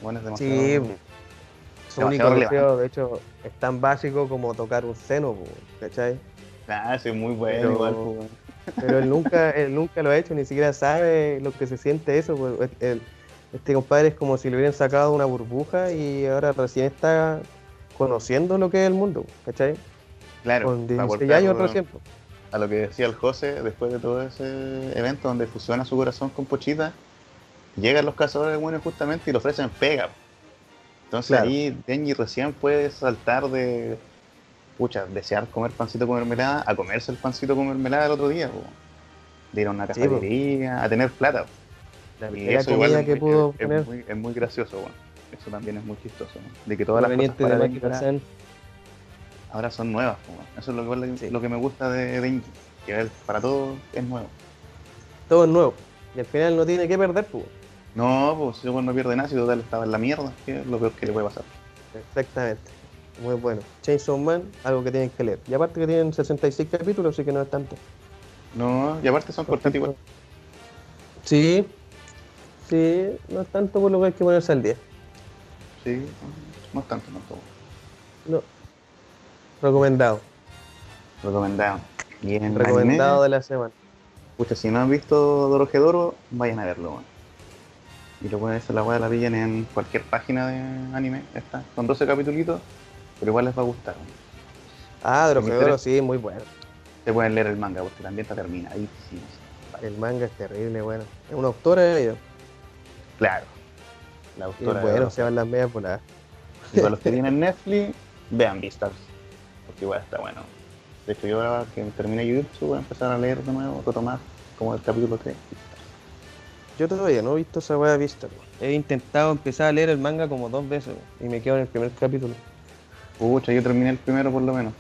Bueno, es demasiado. Sí, po. su demasiado único deseo, de hecho, es tan básico como tocar un seno, ¿cachai? Ah, sí, muy bueno, Pero- igual. pues. Pero él nunca, él nunca lo ha hecho, ni siquiera sabe lo que se siente eso. pues, el- este compadre es como si le hubieran sacado una burbuja y ahora recién está conociendo lo que es el mundo, ¿cachai? Claro, Con para 16 aportar, años recién. a lo que decía el José, después de todo ese evento donde fusiona su corazón con Pochita, llegan los cazadores de demonios justamente y le ofrecen pega. Entonces Claro. ahí Denji recién puede saltar de, pucha, desear comer pancito con mermelada a comerse el pancito con mermelada el otro día, po. de ir a una Sí, cafetería, a tener plata. La eso igual comida es que muy- pudo es, muy, es muy gracioso, bueno. eso también es muy chistoso, ¿no? de que todas las cosas de para ahora, son nuevas. bueno. Eso es lo que, Sí. lo que me gusta de Denji, que para todo es nuevo. Todo es nuevo. Y al final no tiene que perder, pues. No, pues si no pierde nada, si total estaba en la mierda, que es lo peor que le puede pasar. Exactamente. Muy bueno. Chainsaw Man, algo que tienen que leer. Y aparte que tienen 66 capítulos, así que no es tanto. No, y aparte son cortitos igual. Sí. Sí, no es tanto por lo que hay que ponerse al día. Sí, no es tanto, no es todo. No. Recomendado. Recomendado. Y en Recomendado anime, de la semana. pucha, si no han visto Dorojedoro, vayan a verlo. Y lo pueden hacer la weá la pillan en cualquier página de anime, está. Son 12 capítulos, pero igual les va a gustar. Ah, interesa. sí, muy bueno. Se pueden leer el manga porque también está terminadísimo. El manga es terrible, bueno. Es una autora de ellos. Claro. La Y autora de bueno, Doro. se van las medias voladas. Y para los que tienen Netflix, vean Beastars. Porque igual está bueno. De hecho, yo ahora que terminé Jujutsu voy a empezar a leer de nuevo, retomar como el capítulo 3. Yo todavía no he visto esa wea vista. weón. He intentado empezar a leer el manga como dos veces y me quedo en el primer capítulo. Pucha, yo terminé el primero por lo menos.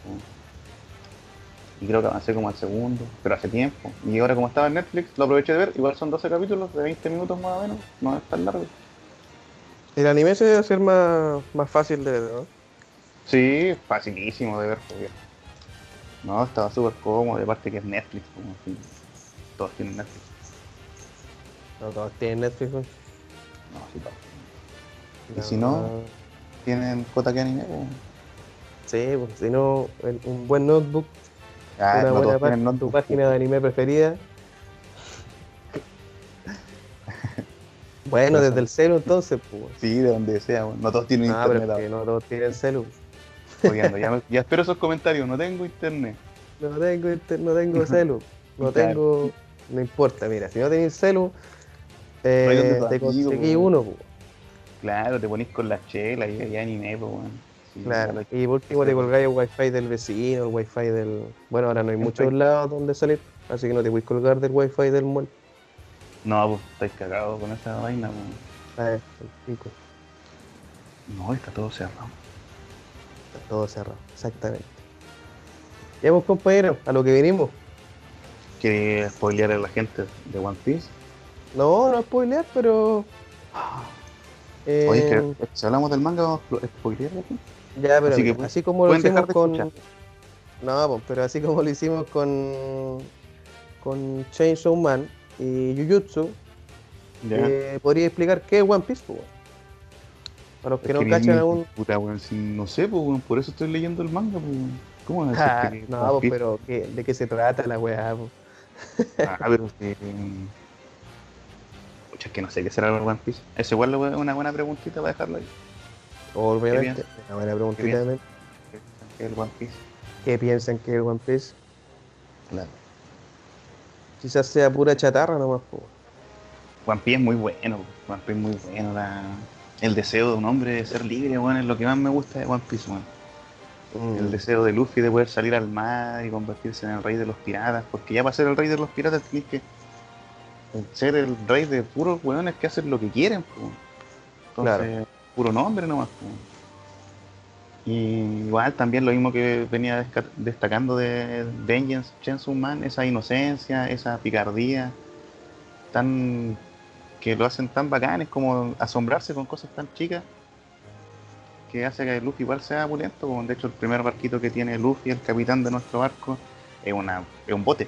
Y creo que avancé como al segundo, pero hace tiempo. Y ahora como estaba en Netflix, lo aproveché de ver. Igual son 12 capítulos de 20 minutos más o menos. No es tan largo. El anime se debe hacer más, más fácil de ver, ¿no? Sí, facilísimo de ver. porque- No, estaba súper cómodo. Y aparte que es Netflix. Como si todos tienen Netflix. No todos tienen Netflix, weón. No, sí, todos. Y si no, tienen JK Anime. po. Sí, pues, si no, el- un buen notebook, Ah, una no buena tienen tu página de anime preferida. bueno, desde el celu entonces, pues. Sí, de donde sea. bueno. No todos tienen Ah, pero internet. es que no todos tienen celu. jodiendo. Ya, espero esos comentarios. No tengo internet. No tengo, inter- no tengo celu. No Claro. tengo. No importa, mira, si no tenéis celu, eh, te conseguí uno, po. Claro, te ponís con la chela y anime, pues, weón. Sí, Claro. Y por último te colgáis el wifi del vecino, el wifi del. Bueno, ahora no hay muchos lados donde salir, así que no te puedes colgar del wifi del mall. No, pues estáis cagados con esa vaina, weón. Ah, el pico. No, está todo cerrado. Está todo cerrado, exactamente. Ya pues compañeros, a lo que vinimos. ¿Quería spoilear a la gente de One Piece? No, no spoilear, pero. eh, Oye, que si hablamos del manga, vamos a spoilear la gente. Ya, pero Así mira, que así como lo hicimos con. escuchar. No, pero así como lo hicimos con. con Chainsaw Man y Jujutsu, eh, podría explicar qué es One Piece, pues? Para los que Es no que cachan aún. Puta, weón, si no sé, pues, por eso estoy leyendo el manga, pues. ¿Cómo vas a decir que no, pues, pero ¿qué- ¿de qué se trata la weá? pues? Ah, pero es que. Pucha, es que no sé qué será el One Piece. Eso igual es una buena preguntita para dejarlo ahí. Obviamente, una buena preguntita también. ¿Qué es el One Piece? ¿Qué piensan que es One Piece? Claro. Quizás sea pura chatarra nomás, pues. One Piece es muy bueno, One Piece es muy bueno. La... El deseo de un hombre de ser libre, weón, es lo que más me gusta de One Piece, weón. Mm. El deseo de Luffy de poder salir al mar y convertirse en el rey de los piratas, porque ya para ser el rey de los piratas tienes que ser el rey de puros weones que hacen lo que quieren, po. Entonces, puro nombre nomás. Y igual también lo mismo que venía destacando de Vengeance Chainsaw Man, esa inocencia, esa picardía, tan que lo hacen tan bacanes como asombrarse con cosas tan chicas que hace que Luffy igual sea opulento. como De hecho, el primer barquito que tiene Luffy, el capitán de nuestro barco, es, una, es un bote.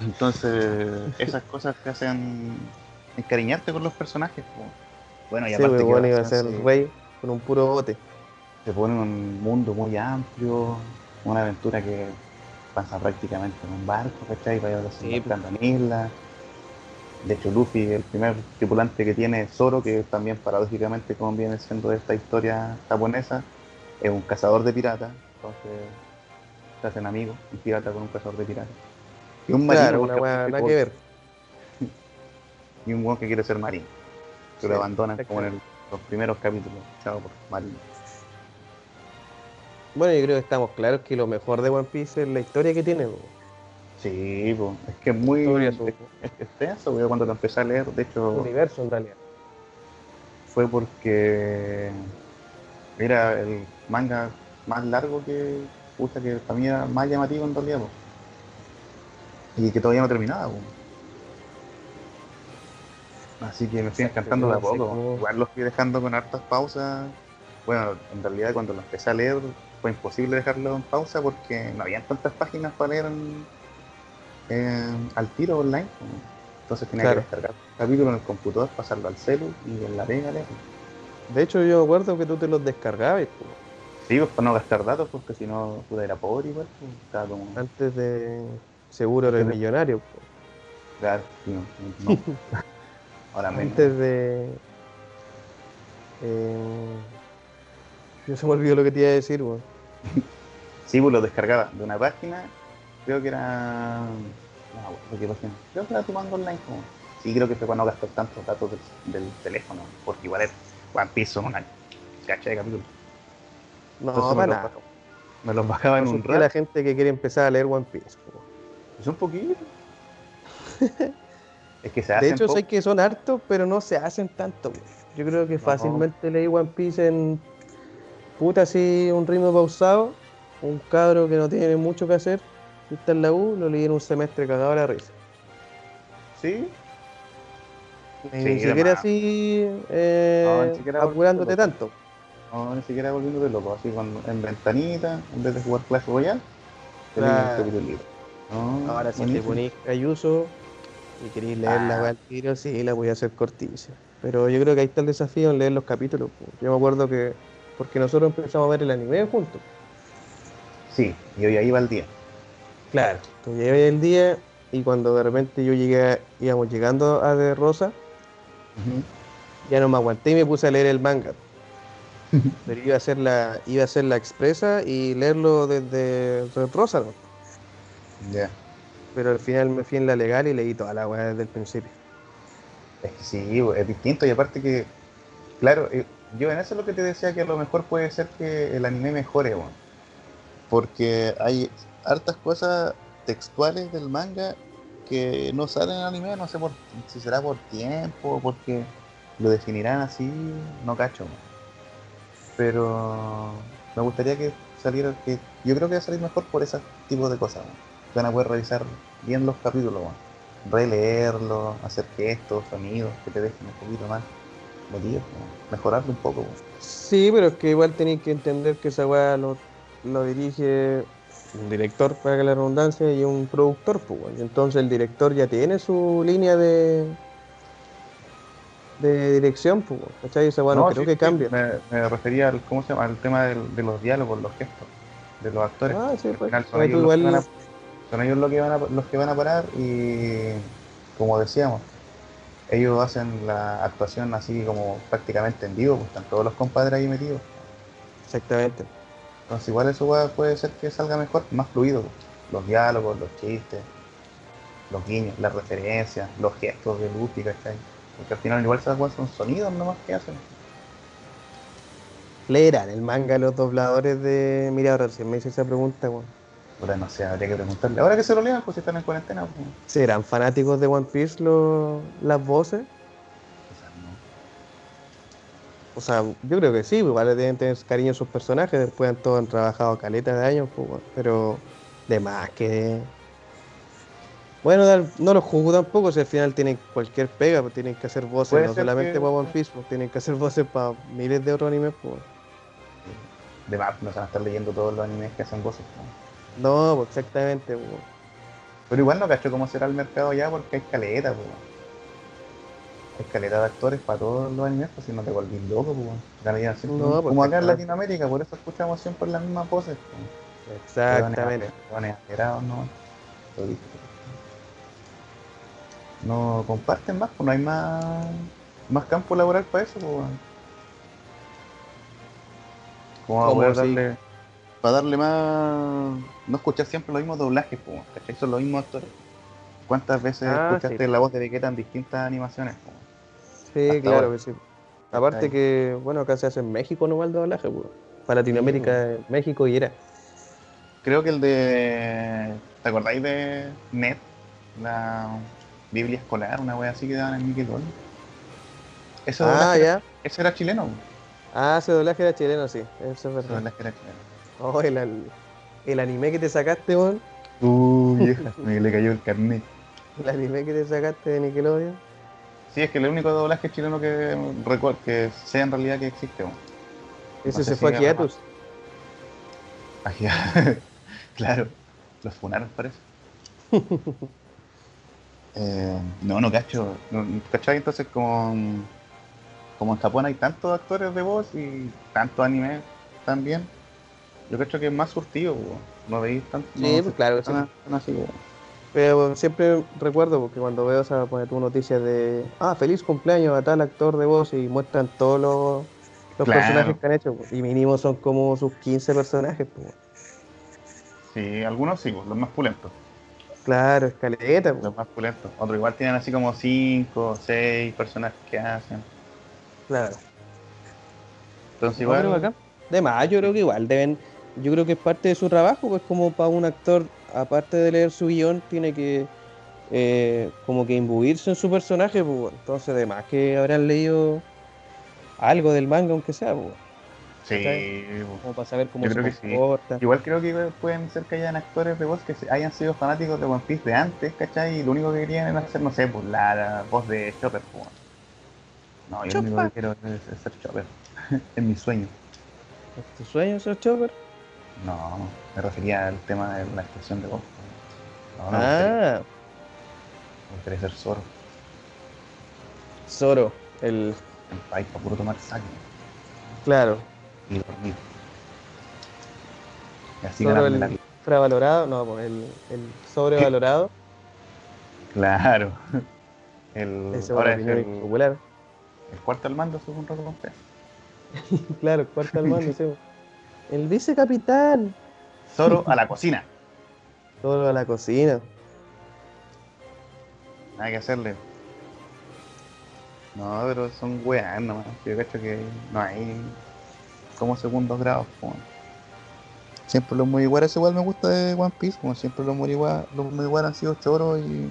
Entonces, esas cosas te hacen encariñarte con los personajes. po. Bueno, y Sí, aparte pues, que bueno, iba a se- ser rey con un puro bote. se pone un mundo muy amplio, una aventura que pasa prácticamente en un barco, ¿cachai? Vaya desembarcando en islas. De hecho, Luffy, el primer tripulante que tiene es Zoro, que también paradójicamente, como viene siendo de esta historia japonesa, es un cazador de piratas. Entonces, se hacen amigos, un pirata con un cazador de piratas. Y un marino, Claro, una nada que ver. Y un weón que quiere ser marino. Que lo abandonan como en el- los primeros capítulos. Chao por marino. Bueno, yo creo que estamos claros que lo mejor de One Piece es la historia que tiene. po. Sí, es que es muy. Su- es, extenso, cuando lo empecé a leer. De hecho, universo en realidad. fue porque era el manga más largo que. Puta, que para mí era más llamativo en realidad. Y que todavía no terminaba. Así que me fui encantando de a poco. Igual lo fui dejando con hartas pausas. Bueno, en realidad cuando lo empecé a leer fue imposible dejarlo en pausa porque no habían tantas páginas para leer en- en- al tiro online. Entonces tenía Claro. que descargar el capítulo en el computador, pasarlo al celu y en la pega leerlo. De hecho, yo me acuerdo que tú te los descargabas. Sí, pues para no gastar datos, porque si no, era pobre igual. pues, Estaba como. Antes de seguro eres millonario. Claro, no. Ahora menos. Antes de. Eh, yo se me olvidó lo que te iba a decir, weón. Sí, pues lo descargaba de una página, creo que era. No, me qué página. Creo que era tu mando online. Como... Sí, creo que fue para no gastar tantos datos del, del teléfono, porque igual es One Piece son una cacha de capítulos. No, Entonces me para los nada. bajaba- Me los bajaba en un a la rato. gente que quiere empezar a leer One Piece. po. Es un poquito. es que se De hacen hecho, po- sé que son hartos, pero no se hacen tanto. Yo creo que fácilmente leí One Piece en puta así un ritmo pausado. Un cabro que no tiene mucho que hacer. y Está en la U, lo leí en un semestre cagado a la risa. Sí, Ni Sí, de siquiera así eh, No, ni siquiera apurándote tanto. no, ni siquiera volviéndote loco, así con, en ventanita, en vez de jugar Clash Royale, te Claro. el capítulo. No, Ahora si te ponís cayuso y queréis leer la Ah. al tiro, sí, la voy a hacer cortísima. Pero yo creo que ahí está el desafío en leer los capítulos. Yo me acuerdo que, porque nosotros empezamos a ver el anime juntos. Sí, y hoy ahí va el día. Claro. Tú llevas el día y cuando de repente yo llegué, íbamos llegando a De Rosa, ya no me aguanté y me puse a leer el manga. Pero iba a hacer la, iba a hacer la expresa y leerlo desde Red Rosa, ¿no? Ya. Pero al final me fui en la legal y leí toda la weá desde el principio. Es que sí, es distinto y aparte que, claro, eh, yo en eso es lo que te decía que a lo mejor puede ser que el anime mejore, weón. Porque hay hartas cosas textuales del manga que no salen en el anime, no sé por, si será por tiempo porque lo definirán así, no cacho. Pero me gustaría que saliera, que yo creo que va a salir mejor por ese tipo de cosas. Van a poder revisar bien los capítulos, weón releerlo, hacer gestos, sonidos que te dejen un poquito más metido, como mejorarlo un poco. Sí, pero es que igual tenéis que entender que esa weá lo, lo dirige un director, para que la redundancia, y un productor, pues, Entonces el director ya tiene su línea de de dirección, pues, ¿cachai? Esa weá no, creo sí, que sí, cambie. Me, me refería al, ¿cómo se llama? al tema del- de los diálogos, los gestos de los actores. Ah, sí, Al pues. final son los, que van son ellos los que van a- los que van a parar y, como decíamos, ellos hacen la actuación así como prácticamente en vivo, pues están todos los compadres ahí metidos. Exactamente. Entonces igual eso puede ser que salga mejor, más fluido. pues. Los diálogos, los chistes, los guiños, las referencias, los gestos de Luffy, ¿cachai? Porque al final igual esas cosas son sonidos nomás que hacen. Leerán el manga los dobladores de. Mira, ahora si me hice esa pregunta, weón. Puta, no sé, habría que preguntarle. Ahora que se lo lean, pues si están en cuarentena, pues ¿Serán fanáticos de One Piece los, las voces? quizás no. O sea, yo creo que sí, pues, igual le deben tener cariño a sus personajes, después han todos han trabajado caletas de años, pues, pero de más que... Bueno, no los juzgo tampoco, si al final tienen cualquier pega, pues tienen que hacer voces, no solamente que- para One Piece, pues tienen que hacer voces para miles de otros animes, pues. De más, no se van a estar leyendo todos los animes que hacen voces. pues. No, pues exactamente, pues. Pero igual no cacho cómo será el mercado ya porque hay caleta, pues. Hay caleta de actores para todos los animes, pues si no te volvís loco, pues. Siempre. No, pues, como acá en. Latinoamérica, por eso escuchamos siempre las mismas voces. pues. Exactamente. Alterados, no. No comparten más, pues no hay más, más campo laboral para eso, pues. ¿Cómo a darle, para darle más. No escuchar siempre los mismos doblajes, pues, ¿cachai? Son los mismos actores. ¿Cuántas veces Ah, escuchaste sí. la voz de Vegeta en distintas animaciones? pues? Sí, Hasta claro ahora. que sí. Aparte Ahí. que, bueno, acá se hace en México no el doblaje, pues. Para Latinoamérica, México y era. Creo que el de. ¿Te acordáis de Net? La Biblia escolar, una wea así que daban en Nickelodeon. Ese Ah, ya. ese era chileno. Ah, ese doblaje era chileno, sí. Eso es Ese verdad. doblaje era chileno. Oh, el, el, el anime que te sacaste, weón. Uh, vieja, me le cayó el carnet. El anime que te sacaste de Nickelodeon. Sí, es que el único doblaje chileno que recuerdo que sea en realidad que existe. weón. Ese No se si fue a Hiatus. Ah, ya. claro, los funaron parece. eh, no, no cacho. No, ¿Cachai? Entonces con como en Japón hay tantos actores de voz y tantos animes también, yo creo que es más surtido, po. no veis tanto. Sí, no pues claro que sí. así. Pero siempre recuerdo porque cuando veo esa poner tu noticias de ah, feliz cumpleaños a tal actor de voz y muestran todos los, los Claro. personajes que han hecho. Y mínimo son como sus 15 personajes. pues. Sí, algunos sí, los más pulentos. Claro, escaleta. pues. Los más pulentos. Otros igual tienen así como 5, 6 personajes que hacen. Claro. Entonces igual. bacán. De más, yo creo que igual deben, yo creo que es parte de su trabajo, pues como para un actor, aparte de leer su guion, tiene que eh, como que imbuirse en su personaje, pues entonces de más que habrán leído algo del manga, aunque sea, pues, Sí, po. como para saber cómo Yo se sí. comporta. Igual creo que pueden ser que hayan actores de voz que se- hayan sido fanáticos de One Piece de antes, ¿cachai? Y lo único que querían era hacer, no sé, pues la, la voz de Chopper. po. No, yo lo único que quiero es, es ser Chopper. es mi sueño. ¿Es tu sueño ser Chopper? No, me refería al tema de la expresión de voz. No, no, me gustaría, ah, me gustaría ser Zoro. Zoro, el, En país para puro tomar sake claro, y dormir. Y así Zoro la el vida. infravalorado, no, pues el, el sobrevalorado, Claro. El, esa es ahora es el, popular. el cuarto al mando, según recompensa. Claro, el cuarto al mando, sí. El vicecapitán. Zoro a la cocina. Todo a la cocina. Nada que hacerle. No, pero son weas nomás. Yo cacho que no hay como segundos grados. po. Siempre los Mugiwara igual me gusta de One Piece. Como siempre los Mugiwara, los Mugiwara han sido choros y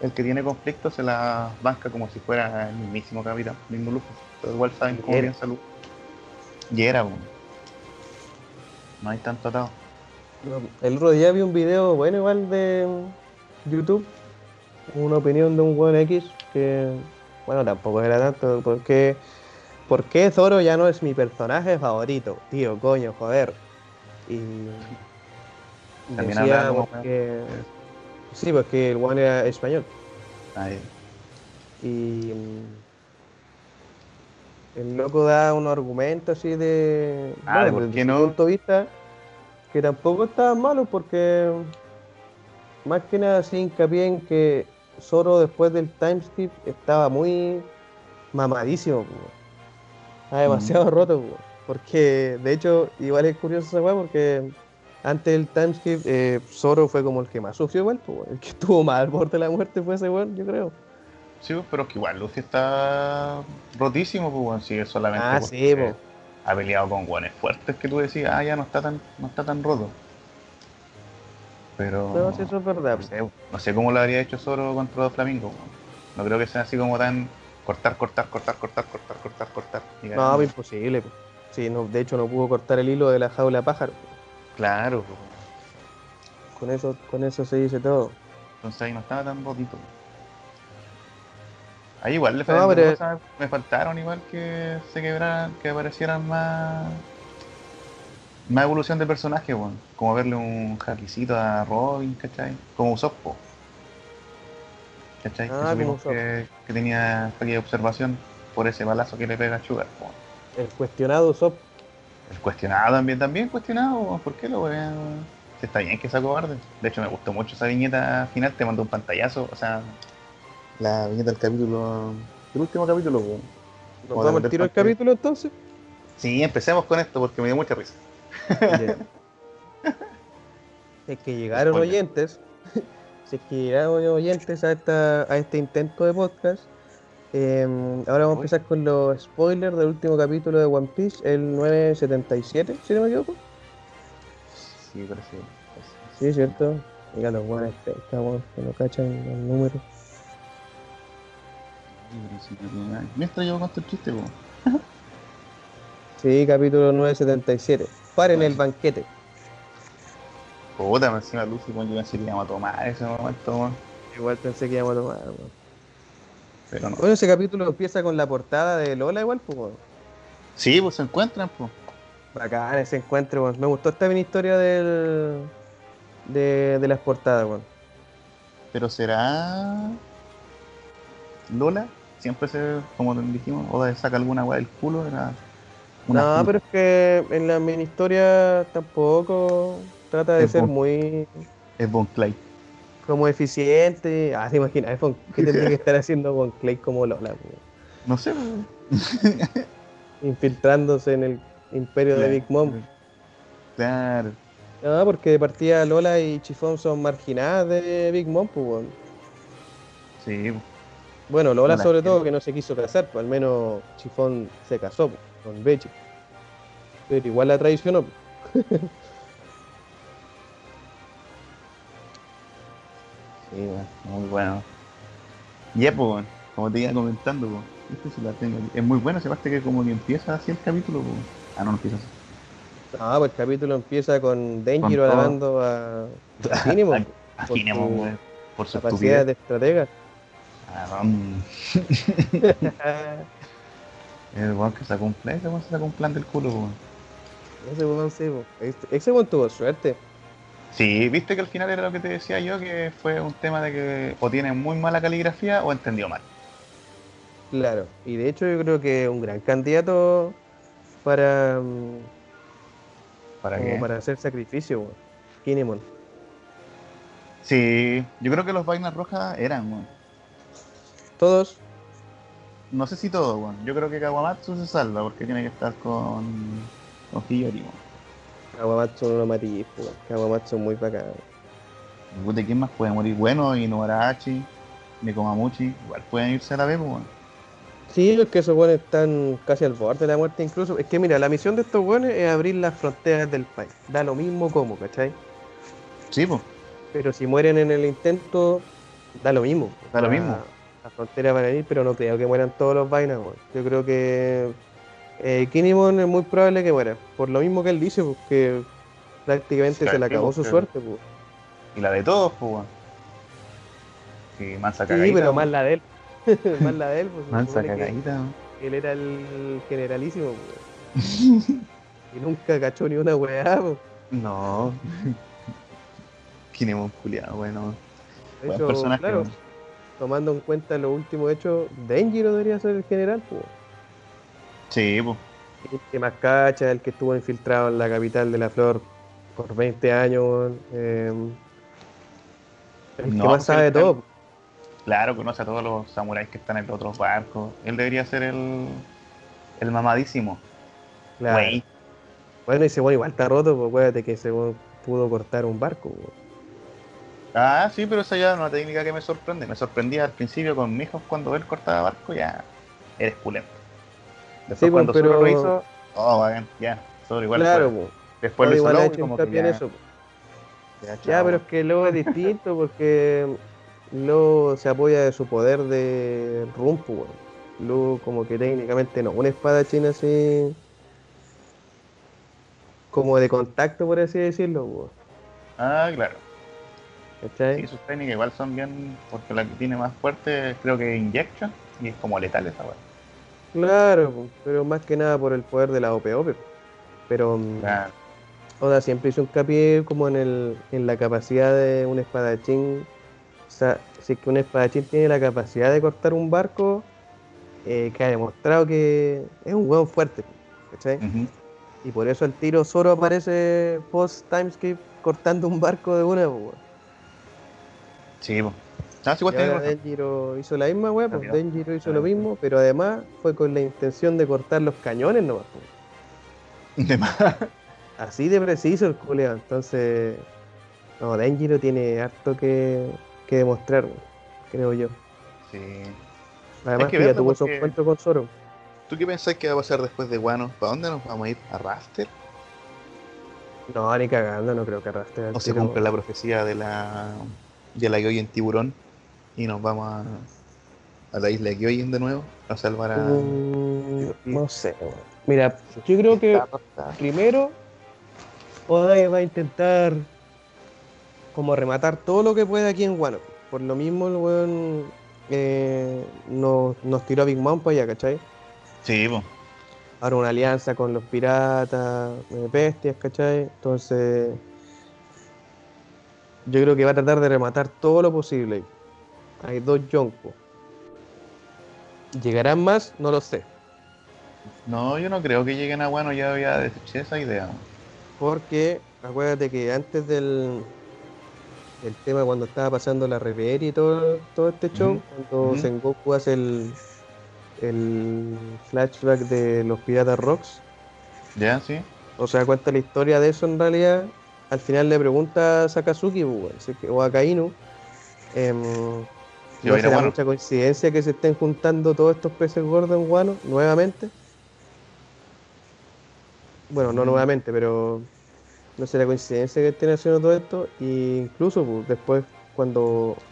el que tiene conflicto se la banca como si fuera el mismísimo capitán, mismo Luffy. Pero igual saben cómo piensa Luffy. Y era, po. No hay tanto atado. El otro día vi un video bueno igual de YouTube. Una opinión de un buen X que, bueno, tampoco era tanto. Porque, ¿Por qué Zoro ya no es mi personaje favorito? Tío, coño, joder. Y También decía como- porque... Sí, porque el one era español. Ahí. Y el loco da un argumento así de. Ah, de bueno, por qué no. punto de vista, que tampoco estaban malos porque. Más que nada así hincapié en que Zoro después del timeskip estaba muy mamadísimo. Estaba demasiado roto. po. Porque de hecho, igual es curioso esa weá porque antes del timeskip, eh, Zoro fue como el que más sufrió igual. El que estuvo más al borde de la muerte fue ese weón, yo creo. Sí, pero que igual Luffy está rotísimo, pues bueno, sí, es solamente Ah, sí, po. ha peleado con guanes fuertes que tú decías, ah, ya no está tan, no está tan roto. Pero No, sí, eso es verdad. no, sé, no sé cómo lo habría hecho Zoro contra Flamingo. weón. No creo que sea así como tan cortar, cortar, cortar, cortar, cortar, cortar, cortar. No, pues imposible. po. Sí, no, de hecho no pudo cortar el hilo de la jaula pájaro. Claro, pues, Con eso, con eso se dice todo. entonces ahí no estaba tan rotito. Ahí igual le No, faltaron pero- cosas, me faltaron igual que se quebraran, que aparecieran más más evolución de personaje, weón. Como verle un jaquicito a Robin, ¿cachai? Como Usopp. ¿cachai? Ah, que Usopp. que, que tenía de observación por ese balazo que le pega a Sugar, po. El cuestionado Usopp. El cuestionado también, también cuestionado. ¿por qué lo weón? Está bien que sea cobarde. De hecho, me gustó mucho esa viñeta final, te mandó un pantallazo, o sea, la viñeta del capítulo, del último capítulo, weón. ¿Nos Vamos a del parte- capítulo entonces? Sí, empecemos con esto porque me dio mucha risa. Ya. es que llegaron Spoiler. oyentes. si es que llegaron oyentes a, esta, a este intento de podcast. eh, ahora vamos a empezar con los spoilers del último capítulo de One Piece, el 977, si no me equivoco. Sí, pero sí. Cierto. Mira los buenos estamos que no cachan el número. Mientras yo cuento el chiste, po. Sí, capítulo 977. Paren el banquete. Puta, me encima Lucy, cuando yo pensé que íbamos a tomar ese momento, weón. Igual pensé que íbamos a tomar. weón. Pero no. Bueno, ese capítulo empieza con la portada de Lola igual, pues. Sí, pues se encuentran, pues. Bacán ese encuentro, weón. Me gustó esta mini historia del, de, de las portadas, weón. Pero será. Lola siempre se, como dijimos, Oda saca alguna weá del culo, era una No, pero es que en la mini historia tampoco trata de ser muy... Es Von Clay. Como eficiente. Ah, se imagina, ¿qué tendría que estar haciendo Von Clay como Lola? No sé. Infiltrándose en el imperio de Big Mom. Claro. No, porque de partida Lola y Chifón son marginadas de Big Mom, pues. Sí. Bueno, Lola sobre todo que no se quiso casar, pues al menos Chifón se casó pues, con Bechi. Pero igual la traicionó. Pues. sí, muy bueno. Y yeah, pues, como te iba comentando, pues, la tengo es muy bueno, se parte que como que empieza así el capítulo, pues. Ah, no, no empieza así. Ah, pues el capítulo empieza con Denjiro alabando a, a Kinemon. a, Kinemon, por su capacidad de estratega. El weón que sacó un plan, ese weón se sacó un plan del culo, weón. Ese weón sí, ese weón tuvo suerte. Sí, viste que al final era lo que te decía yo, que fue un tema de que o tiene muy mala caligrafía o entendió mal. Claro, y de hecho yo creo que un gran candidato para mm, ¿Para como para hacer sacrificio, weón. Kinemon. Sí, yo creo que los vainas rojas eran, weón. ¿Todos? No sé si todos, weón. Yo creo que Kawamatsu se salva porque tiene que estar con, con Hiyori. Kawamatsu no lo weón. Kawamatsu es muy bacán. ¿De quién más puede morir? Bueno, y Inuarashi, Nekomamuchi, igual pueden irse a la vez, weón. Sí, es que esos buenos están casi al borde de la muerte incluso. Es que mira, la misión de estos buenos es abrir las fronteras del país. Da lo mismo como, ¿cachai? Sí, pues. Pero si mueren en el intento, da lo mismo. Da lo mismo. La frontera para ir, pero no creo que mueran todos los vainas, weón. Yo creo que eh, Kinemon es muy probable que muera. Por lo mismo que él dice, porque prácticamente se le acabó su suerte, pues. Y la de todos, pues, weón. Sí, más Sí, pero más la de él. Más la de él, pues. Mansa cagadita. Él era el generalísimo, pues. y nunca cachó ni una weá, pues. No. Kinemon culiado, bueno. De hecho, claro, tomando en cuenta los últimos hechos, Denjiro debería ser el general, pues. Sí, pues. El que más cacha, el que estuvo infiltrado en la capital de la flor por 20 años, eh, el que más sabe de todo. Claro, conoce a todos los samuráis que están en los otros barcos. Él debería ser el, el mamadísimo. Claro. Bueno, ese bueno igual está roto, pues acuérdate que ese pudo cortar un barco. Ah, sí, pero esa ya es una técnica que me sorprende. Me sorprendía al principio con mi hijo cuando él cortaba barco, ya eres pulento. Después sí, cuando pero... solo lo hizo, oh, ya, igual. Claro, después, después lo hizo hecho como que ya... ya, eso. ya, Ya, pero es que luego es distinto porque luego se apoya de su poder de Rumpu, weón. Luego como que técnicamente no, una espada china así como de contacto por así decirlo, weón. Ah, claro. ¿Cachai? Sí, sus técnicas igual son bien, porque la que tiene más fuerte creo que Injection y es como letal esa weá. Claro, pero más que nada por el poder de la OPOP. Pero mm, Claro. Oda siempre hizo hincapié como en, el, en la capacidad de un espadachín. O sea, si es que un espadachín tiene la capacidad de cortar un barco, eh, que ha demostrado que es un hueón fuerte. ¿cachai? Y por eso el tiro Zoro aparece post timeskip cortando un barco de una. Pues. Sí, pues. Ah, sí. Denjiro hizo la misma weá, pues Rápido. Denjiro hizo lo Rápido. mismo, pero además fue con la intención de cortar los cañones nomás. pues. De más. Así de preciso el culeado. Entonces, no, Denjiro tiene harto que, que demostrar, weón, creo yo. Sí. Además que que, ya tuvo su encuentro con Zoro. ¿Tú qué pensás que va a pasar después de Guano? ¿Para dónde nos vamos a ir? ¿A Rafter? No, ni cagando, no creo que arrastre al ¿O se cumple la profecía de la de la Gyoyen Tiburón? Y nos vamos a, a la isla de Gyoyen de nuevo a salvar a. Mm, no sé, weón. Mira, yo creo que primero Oda va a intentar como rematar todo lo que puede aquí en Wano. Por lo mismo el weón eh, nos, nos tiró a Big Mom para allá, ¿cachai? Sí, pues. Ahora una alianza con los piratas, eh, bestias, ¿cachai? Entonces yo creo que va a tratar de rematar todo lo posible. Hay dos Yonko. ¿Llegarán más? No lo sé. No, yo no creo que lleguen a Guano, ya había deseché esa idea. Porque acuérdate que antes del el tema cuando estaba pasando la reverie y todo, todo este show, cuando ujú. Sengoku hace el, el flashback de los piratas rocks, ¿Ya? ¿Sí? o sea, cuenta la historia de eso en realidad, al final le pregunta a Sakazuki pues, o a Kainu, em, ¿no será mucha coincidencia que se estén juntando todos estos peces gordos en Guano nuevamente? Bueno, no Mm. nuevamente, pero no será coincidencia que estén haciendo todo esto. Y incluso pues, después, cuando,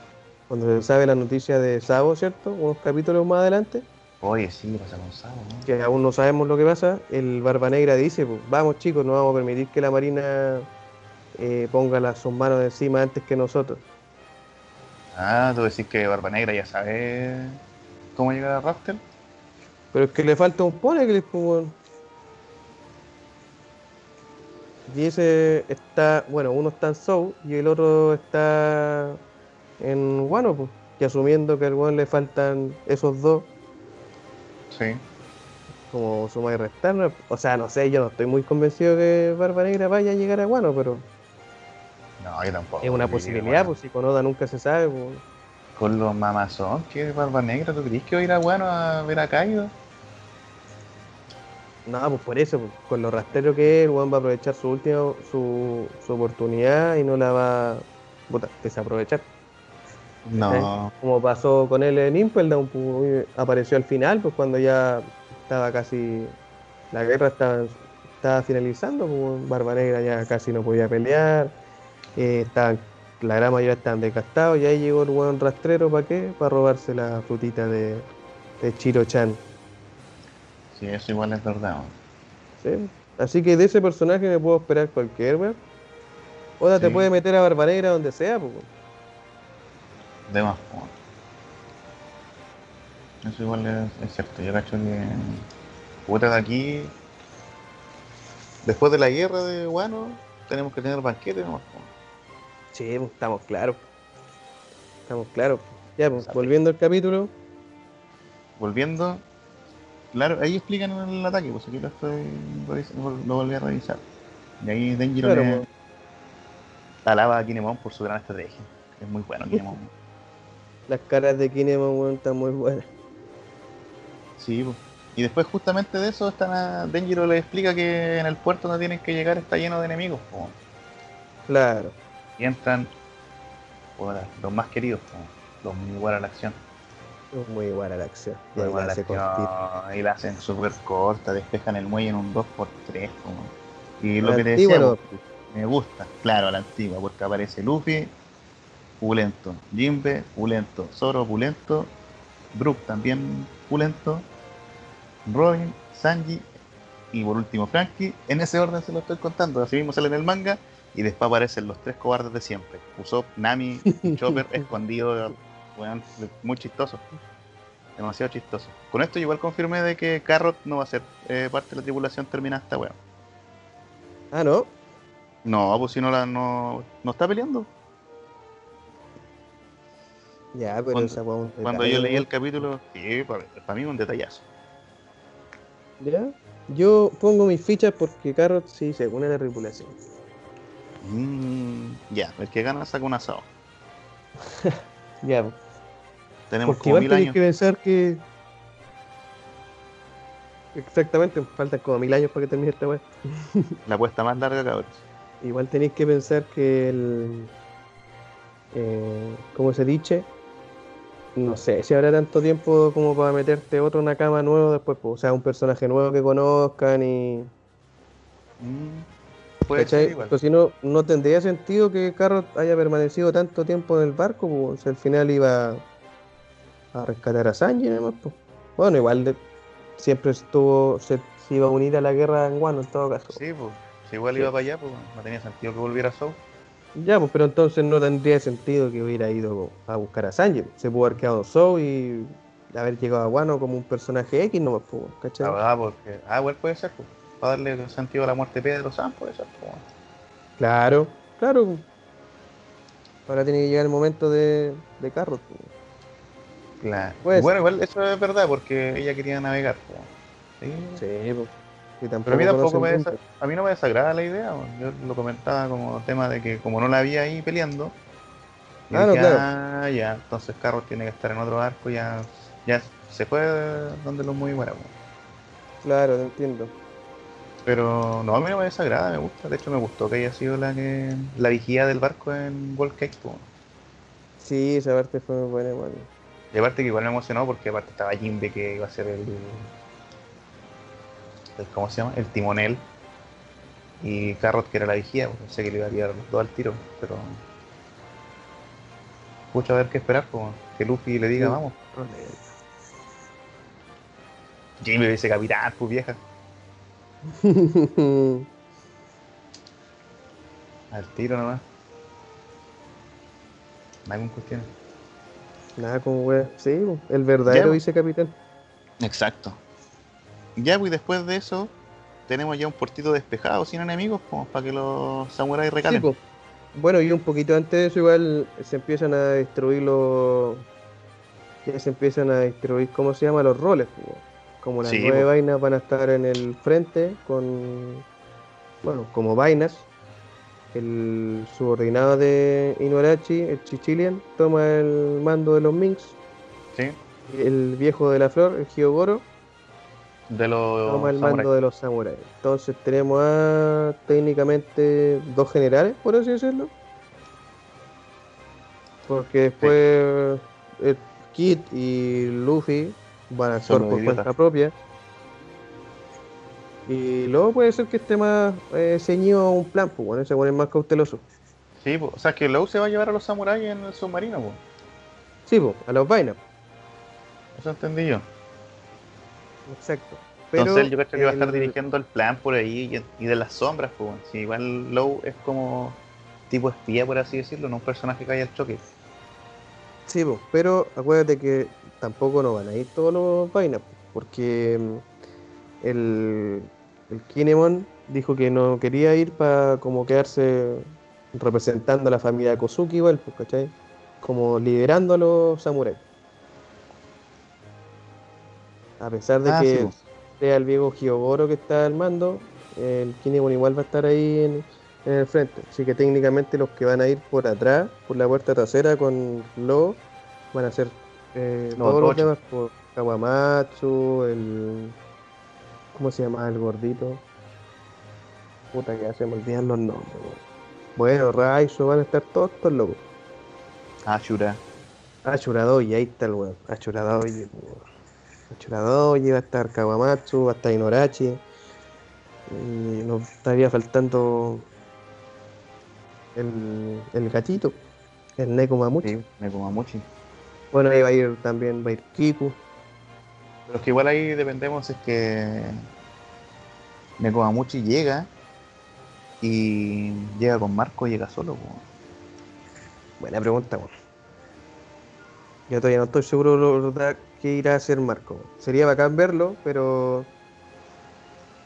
cuando se sabe la noticia de Sabo, ¿cierto? Unos capítulos más adelante, Oye, sí, pasa con Sabo, ¿no? que aún no sabemos lo que pasa, el Barba Negra dice, pues, vamos chicos, no vamos a permitir que la Marina eh, ponga las, sus manos encima antes que nosotros. Ah, tú decís que Barba Negra ya sabe cómo llegar a Raftel. Pero es que le falta un Poneglyph, pues, weón. Y ese está, bueno, uno está en Soul y el otro está en Wano, pues. Y asumiendo que al weón le faltan esos dos, Sí. como sumar y restar, o sea, no sé, yo no estoy muy convencido que Barba Negra vaya a llegar a Wano, pero No, yo tampoco. es una posibilidad, bueno, pues si con Oda nunca se sabe, pues. Con los mamazón, que Barba Negra, ¿tú crees que va a ir a Guano a ver a Kaido? No, pues por eso, pues, con lo rastrero que es, el weón va a aprovechar su última, su, su oportunidad y no la va a desaprovechar. No. Como pasó con él en Impel Down, pues, apareció al final, pues cuando ya estaba casi, la guerra estaba, estaba finalizando, pues Barba Negra ya casi no podía pelear, eh, estaban, la gran mayoría estaban desgastados, y ahí llegó el weón rastrero, ¿para qué? Para robarse la frutita de, de Chiro-chan. Sí, eso igual es verdad. ¿sí? Así que de ese personaje me puedo esperar cualquier, weón. Oda te puede meter a Barba Negra donde sea, pues. De más. Eso igual es, es cierto. Yo cacho que. Puta de aquí. Después de la guerra de Guano, tenemos que tener banquete nomás. Sí, pues, estamos claros. Estamos claros. Ya, pues, volviendo al capítulo. Volviendo. Claro, ahí explican el ataque, pues aquí lo estoy. Lo volví a revisar. Y ahí Denjiro Claro, le pues. alaba a Kinemon por su gran estrategia. Es muy bueno Kinemon. Las caras de Kinemon, están muy buenas. Sí, pues. Y después justamente de eso están a... Denjiro le explica que en el puerto no tienen que llegar, está lleno de enemigos. Claro. Y entran los más queridos, los muy igual a la acción. Es muy la acción. Igual a la la acción. Y la hacen súper corta, despejan el muelle en un 2x3. po. Y lo La que te decía, no. me gusta, claro, a la antigua, porque aparece Luffy, pulento, Jimbe, pulento, Zoro, pulento, Brook también pulento, Robin, Sanji y por último Frankie. En ese orden se lo estoy contando, así mismo sale en el manga y después aparecen los tres cobardes de siempre. Usopp, Nami y Chopper escondidos, weón, muy chistoso. Demasiado chistoso. Con esto igual confirmé de que Carrot no va a ser eh, parte de la tripulación terminada esta weón. Ah, no. No, pues si no la no, no está peleando. Ya, pero Cuando- esa weón. Cuando yo leí el capítulo, sí, para, mí un detallazo. Ya. Yo pongo mis fichas porque Carrot sí se une a la tripulación. Mm, ya, el que gana saca un asado. Ya. Tenemos porque como igual mil tenéis años. que pensar que. Exactamente, faltan como mil años para que termine esta weá. La apuesta más larga, cabros. Igual tenéis que pensar que el. Eh, ¿Cómo se dice? No sé si habrá tanto tiempo como para meterte otro Nakama nuevo después, pues, o sea, un personaje nuevo que conozcan y. Mm, puede ¿cachai? ser igual. Pues si no, no tendría sentido que Carrot haya permanecido tanto tiempo en el barco, pues, al final iba a rescatar a Sanji, además, pues. Bueno, igual de- siempre estuvo, se, se iba a unir a la guerra en Wano en todo caso. Sí, pues. Si igual Sí. iba para allá, pues no tenía sentido que volviera a Soul. Ya, pues, pero entonces no tendría sentido que hubiera ido a buscar a Sanji. Se pudo haber quedado Zou y haber llegado a Wano como un personaje X, no pues, ¿cachai? Ah, porque. Ah, igual puede ser, pues. Para darle sentido a la muerte de Pedro San, ser, pues. Claro, claro. Ahora tiene que llegar el momento de, de Carrot. Claro. Pues- bueno, igual eso es verdad, porque ella quería navegar. Sí. Sí, pues. Pero a mí tampoco me desa- a mí no me desagrada la idea. Yo lo comentaba como tema de que como no la había ahí peleando, Ah, claro. "Ah, ya, entonces Carros tiene que estar en otro arco, ya, ya se fue donde los muy buenos. Claro, te entiendo. Pero no, a mí no me desagrada, me gusta. De hecho, me gustó que haya sido la que la vigía del barco en World Cake. po. Sí, esa parte fue muy buena, igual. Y aparte que igual me emocionó porque aparte estaba Jimbe que iba a ser el, el- ¿cómo se llama? El timonel. Y Carrot que era la vigía, pues, pensé que le iba a tirar los dos al tiro, pero mucho a ver qué esperar, pues, que Luffy le diga, Sí. vamos. Jimbe dice capitán, pues vieja, al tiro nomás. No hay cuestión. Nada como wea. Sí, el verdadero vicecapitán. Exacto. Ya, pues y después de eso, tenemos ya un puertito despejado, sin enemigos, como para que los samuráis Sí, recalen. pues. Bueno, y un poquito antes de eso, igual se empiezan a destruir los. Ya se empiezan a destruir, ¿cómo se llama? Los roles. pues. Como las Sí, nueve vainas van a estar en el frente con. Bueno, como vainas. El subordinado de Inuarashi, el Chichilian, toma el mando de los Minks. Sí, El viejo de la flor, el Hyogoro, de los toma el mando de los samuráis. Entonces tenemos a técnicamente dos generales, por así decirlo. Porque después el Kid y Luffy van a actuar por idiotas. cuenta propia. Y luego puede ser que esté más eh, ceñido a un plan, pues bueno, ese bueno es más cauteloso. Sí, o sea, que Low se va a llevar a los samuráis en el submarino, pues. Sí, pues, a los vainas, Eso entendí yo. exacto. Entonces Pero yo creo que va a estar el- dirigiendo el plan por ahí y, y de las sombras, pues. Sí, igual Low es como tipo espía, por así decirlo, no un personaje que vaya al choque. Sí, po, pero acuérdate que tampoco nos van a ir todos los vainas, po, porque mm, el, el Kinemon dijo que no quería ir para como quedarse representando a la familia Kozuki igual, pues, ¿cachai? Como liderando a los samuráis. A pesar de Ah, que sí, sea el viejo Hyogoro que está al mando, el Kinemon igual va a estar ahí en, en el frente. Así que técnicamente los que van a ir por atrás, por la puerta trasera con Lo, van a ser eh, Los todos los demás, por Kawamatsu, el... ¿Cómo se llama el gordito? Puta que se me olvidan los nombres. Bueno, Raizo, van a estar todos estos locos. Ashura. Achuradoji, ahí está el weón. Weón. Achuradoji, va a estar Kawamatsu, va a estar Inorachi. Y nos estaría faltando el, el gatito, el Neko Mamuchi. Sí, Nekomamuchi. Bueno, ahí va a ir también, va a ir Kiku. Pero es que igual ahí dependemos es que Nekomamuchi llega y llega con Marco y llega solo. Buena pregunta, weón. Yo todavía no estoy seguro de que irá a hacer Marco. Sería bacán verlo, pero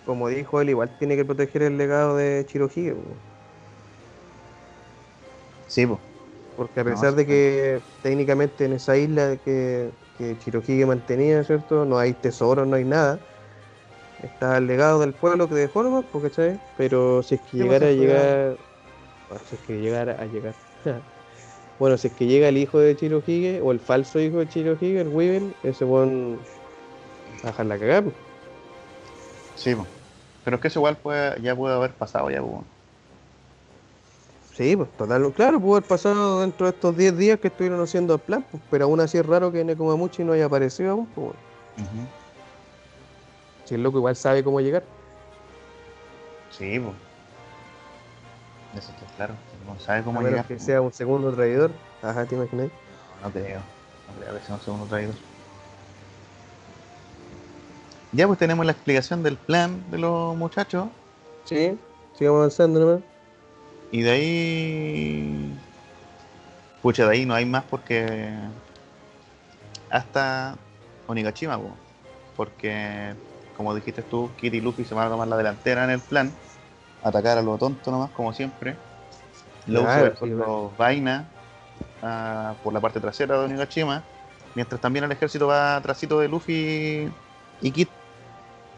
como dijo él, igual tiene que proteger el legado de Chirohige. Sí, pues. Porque a pesar de que técnicamente en esa isla que, que Chirohige mantenía, ¿cierto? No hay tesoros, no hay nada. Está el legado del pueblo que dejó nomás, porque ¿sabes? Pero si es que pues, llegara a llegar. ah, Si es que llegara a llegar. bueno, si es que llega el hijo de Chirohige, o el falso hijo de Chirohige, el Weevil, ese buen. a dejar la cagada. pues. Sí, po. Pero es que eso igual puede, ya puede haber pasado ya, po. Sí, pues total, claro, pudo haber pasado dentro de estos 10 días que estuvieron haciendo el plan, pues, pero aún así es raro que Nekomamuchi no haya aparecido aún, pues. bueno. Ujú. Si el loco igual sabe cómo llegar. Sí, pues. Eso está claro. No sabe cómo a llegar. que po. sea un segundo traidor. Ajá, te imaginas. No creo. No creo que sea un segundo traidor. Ya pues tenemos la explicación del plan de los muchachos. Sí, sigamos avanzando nomás. Y de ahí. Pucha, de ahí no hay más porque. Hasta Onigashima, po. porque como dijiste tú, Kid y Luffy se van a tomar la delantera en el plan. Atacar a lo tonto nomás, como siempre. Claro, sí, los vainas ah, por la parte trasera de Onigashima. mientras también el ejército va trasito de Luffy y Kid,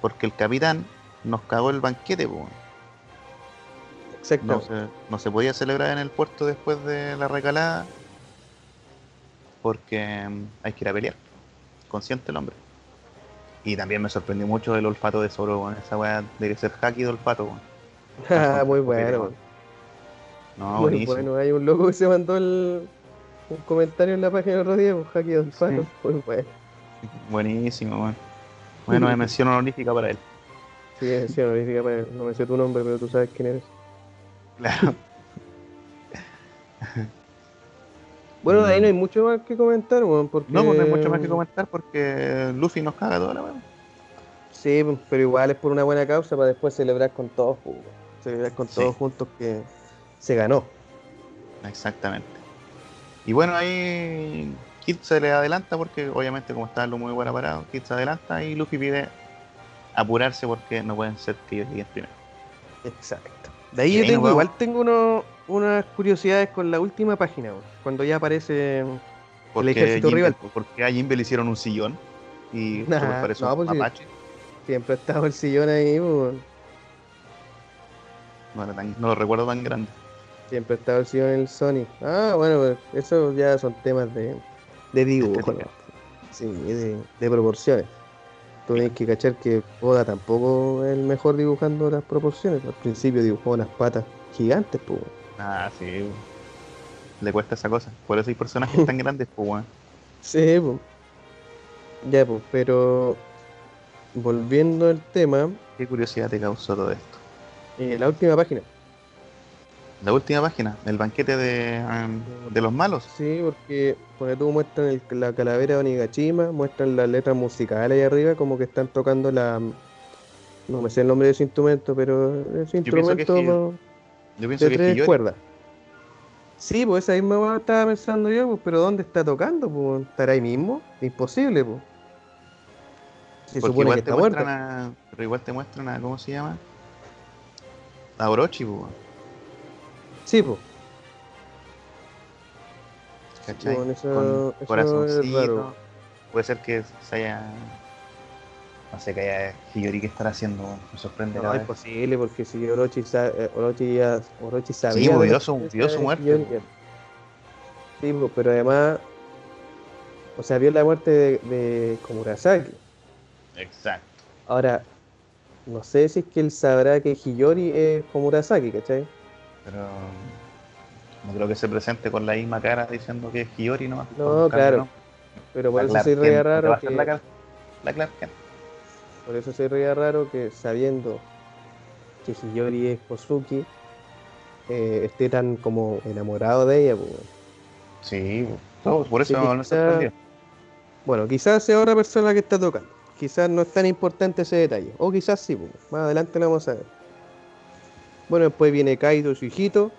porque el capitán nos cagó el banquete, pues. Exacto. No se, no se podía celebrar en el puerto después de la recalada porque mm, hay que ir a pelear. Consciente el hombre. Y también me sorprendió mucho el olfato de Zoro, weón. Esa weá debe ser hacky de olfato, Muy bueno. No, Muy buenísimo. bueno, hay un loco que se mandó el, un comentario en la página el otro día, pues Haki del Faro. Sí. Muy bueno. Buenísimo. Bueno, me mención honorífica para él. Sí, sí, honorífica para él. No me sé tu nombre, pero tú sabes quién eres. Claro. Bueno, de ahí no hay mucho más que comentar, weón, porque... No, pues no hay mucho más que comentar porque Luffy nos caga toda la weá. Sí, pues, pero igual es por una buena causa para después celebrar con todos, pues, weón. celebrar con Sí. todos juntos que se ganó. Exactamente. Y bueno, ahí Kid se le adelanta porque obviamente como está lo muy buena parado, Kid se adelanta y Luffy pide apurarse porque no pueden ser que ellos lleguen primero. Exacto. De ahí yo tengo, igual tengo uno- unas curiosidades con la última página, cuando ya aparece... Porque ejército Jimbe- rival. Porque a Jimbe le hicieron un sillón y Nah, parece no, un pues mapache. Siempre ha estado el sillón ahí, pues, weón. No, era tan- no lo recuerdo tan grande. Siempre ha estado el sillón en el Sony. Ah, bueno, pues eso ya son temas de, de dibujo. Sí, de, de proporciones. Tú tienes que cachar que Oda tampoco es el mejor dibujando las proporciones. Al principio dibujó unas patas gigantes, pues. Ah, sí. Le cuesta esa cosa. Por eso hay personajes tan grandes, pues. Sí, pues. Ya, pues, pero volviendo al tema, Qué curiosidad te causó todo esto. eh, la última página. La última página, el banquete de, em, de los malos. Sí, porque cuando tú muestran el- la calavera de Onigashima, muestran las letras musicales ahí arriba, como que están tocando la. No me sé el nombre de ese instrumento, pero ese instrumento Yo pienso de que es tres Hiyori. cuerdas. Sí, pues esa misma estaba pensando yo, pues, pero ¿dónde está tocando? Pues, ¿Estará ahí mismo? Imposible, pues. Se Porque supone igual que te está muestran muerta. a. Pero igual te muestran a. ¿Cómo se llama? A Orochi, pues. Sí, pues. ¿Cachai? Bueno, eso- Con corazoncito. raro. Puede ser que se haya. No sé qué haya Hiyori que estará haciendo, me sorprende. No, es vez. posible, porque si Orochi, sa- eh, Orochi, ya, Orochi sabía. de vio su- vio su muerte, Hiyori. Sí, pues, pero además. O sea, vio la muerte de, de Komurasaki. Exacto. Ahora, no sé si es que él sabrá que Hiyori es Komurasaki, ¿cachai? Pero. No creo que se presente con la misma cara diciendo que es Hiyori nomás. No, claro. ¿no? Pero por La eso se ría raro que. la, la Clark Kent. Por eso se ría raro que sabiendo que Hiyori es Kosuki, eh, esté tan como enamorado de ella, pues. Sí, no, por eso Sí, no sorprendió. Bueno, quizás sea otra persona que está tocando. Quizás no es tan importante ese detalle. O quizás sí, pues. más adelante lo vamos a ver. Bueno, después viene Kaido, su hijito.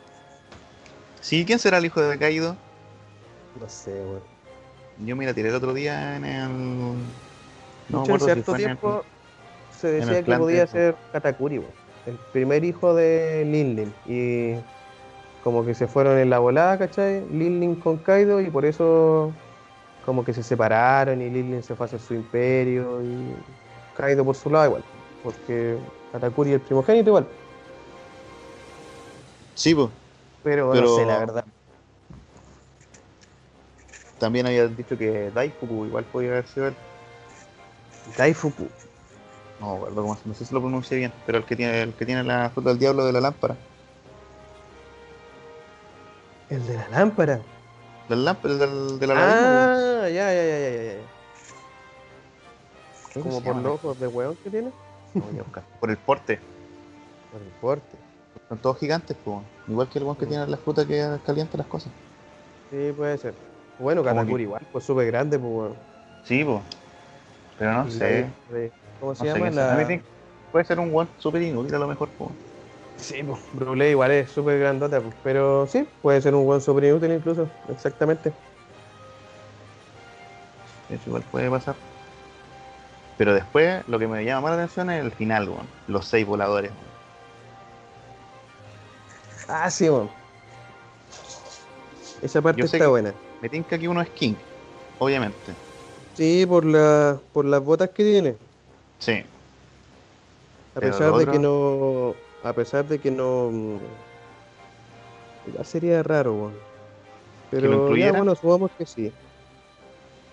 Sí, ¿quién será el hijo de Kaido? No sé, weón. Yo me la tiré el otro día en el. No Mucho si el- tiempo se decía que podía ser Katakuri, weón. el primer hijo de Linlin. Y como que se fueron en la volada, ¿cachai? Linlin con Kaido y por eso como que se separaron y Linlin se fue a hacer su imperio y Kaido por su lado igual. Porque Katakuri es el primogénito igual. Sí, pues. Pero, Pero- no sé, la verdad. También había dicho que Daifuku igual podía haber sido él. Daifuku. No se- no sé si lo pronuncié bien, pero el que tiene, el que tiene la fruta del diablo de la lámpara. El de la lámpara. Del lámpara, del, de la lámpara. Ah, ya, ya, ya, ya, ya, ya. ¿Cómo Como por los ojos de hueón que tiene. Lo voy a buscar. Por el porte. Por el porte. Son todos gigantes, pues. Igual que el one que Mm. tiene la fruta que calienta las cosas. Sí, puede ser. Bueno, Katakuri que- igual, pues súper grande, pues bueno. Sí, pues. Pero no sé. de- ¿Cómo No se llama? La... Puede ser un one super inútil a lo mejor, pues. Sí, pues Brulé igual es súper grandota, pues. Pero sí, puede ser un buen súper inútil incluso, exactamente. Eso igual puede pasar. Pero después, lo que me llama más la atención es el final, weón. Los seis voladores. Weón. Ah, sí, bueno. Esa parte está buena. Me tinca que uno es King, obviamente. Sí, por, la, por las botas que tiene. Sí. A Pero pesar de otro- que no. A pesar de que no. mm, Ya sería raro, weón. Pero ya, bueno, supongamos que sí.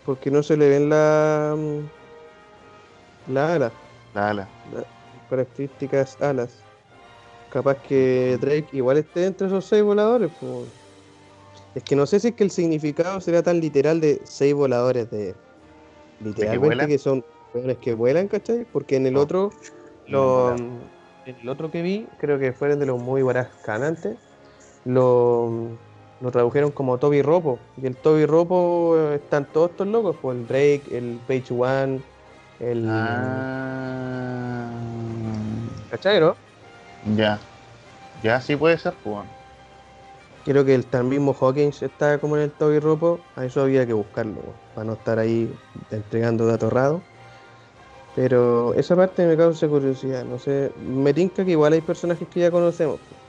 Porque no se le ven la. mm, La alas, La ala. las características alas. Capaz que Drake igual esté entre esos seis voladores, pues. Es que no sé si es que el significado será tan literal de seis voladores de. Literalmente que son weones que vuelan, ¿cachai? Porque en el No. otro. Lo, el otro que vi, creo que fueron de los muy canantes, lo, lo tradujeron como Toby Ropo. Y el Toby Ropo eh, están todos estos locos, pues el Drake, el Page One, el. Ah. ¿Cachai, no? Ya. Ya sí puede ser, pues. bueno. Creo que el tan mismo Hawkins está como en el Toby Ropo, a eso había que buscarlo, para no estar ahí entregando datos raros. Pero esa parte me causa curiosidad, no sé, me tinca que igual hay personajes que ya conocemos. pues.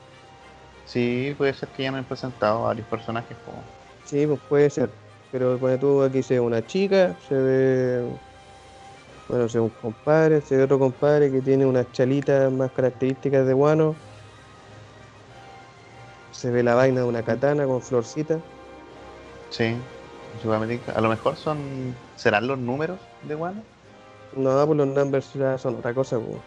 Sí, puede ser que ya me han presentado varios personajes como. Sí, pues puede ser. Pero pone tú aquí se ve una chica, se ve. Bueno, se ve un compadre, se ve otro compadre que tiene unas chalitas más características de guano. Se ve la vaina de una katana con florcita. Sí. A lo mejor son. ¿Serán los números de Wano? No, pues los numbers ya son otra cosa, pues.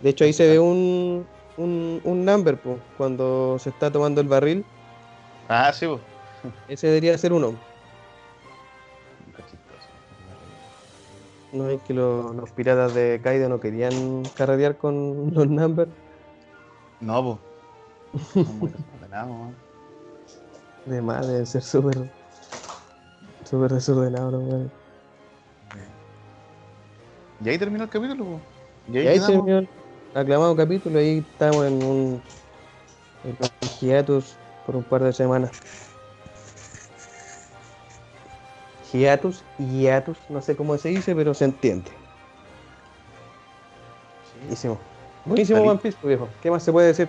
De hecho ahí se ve un, un, un number, pues, cuando se está tomando el barril. Ah, sí, pues. Ese debería ser uno. No es que lo- los piratas de Kaido no querían carretear con los numbers. No, pues. De más, deben ser súper. súper desordenados, los weones. Y ahí terminó el capítulo, pues. Y ahí, Y ahí terminó el aclamado capítulo. Ahí estamos en un. en un hiatus por un par de semanas. Hiatus, hiatus, no sé cómo se dice, pero se entiende. Buenísimo. Buenísimo. One Piece, pues, viejo. ¿Qué más se puede decir?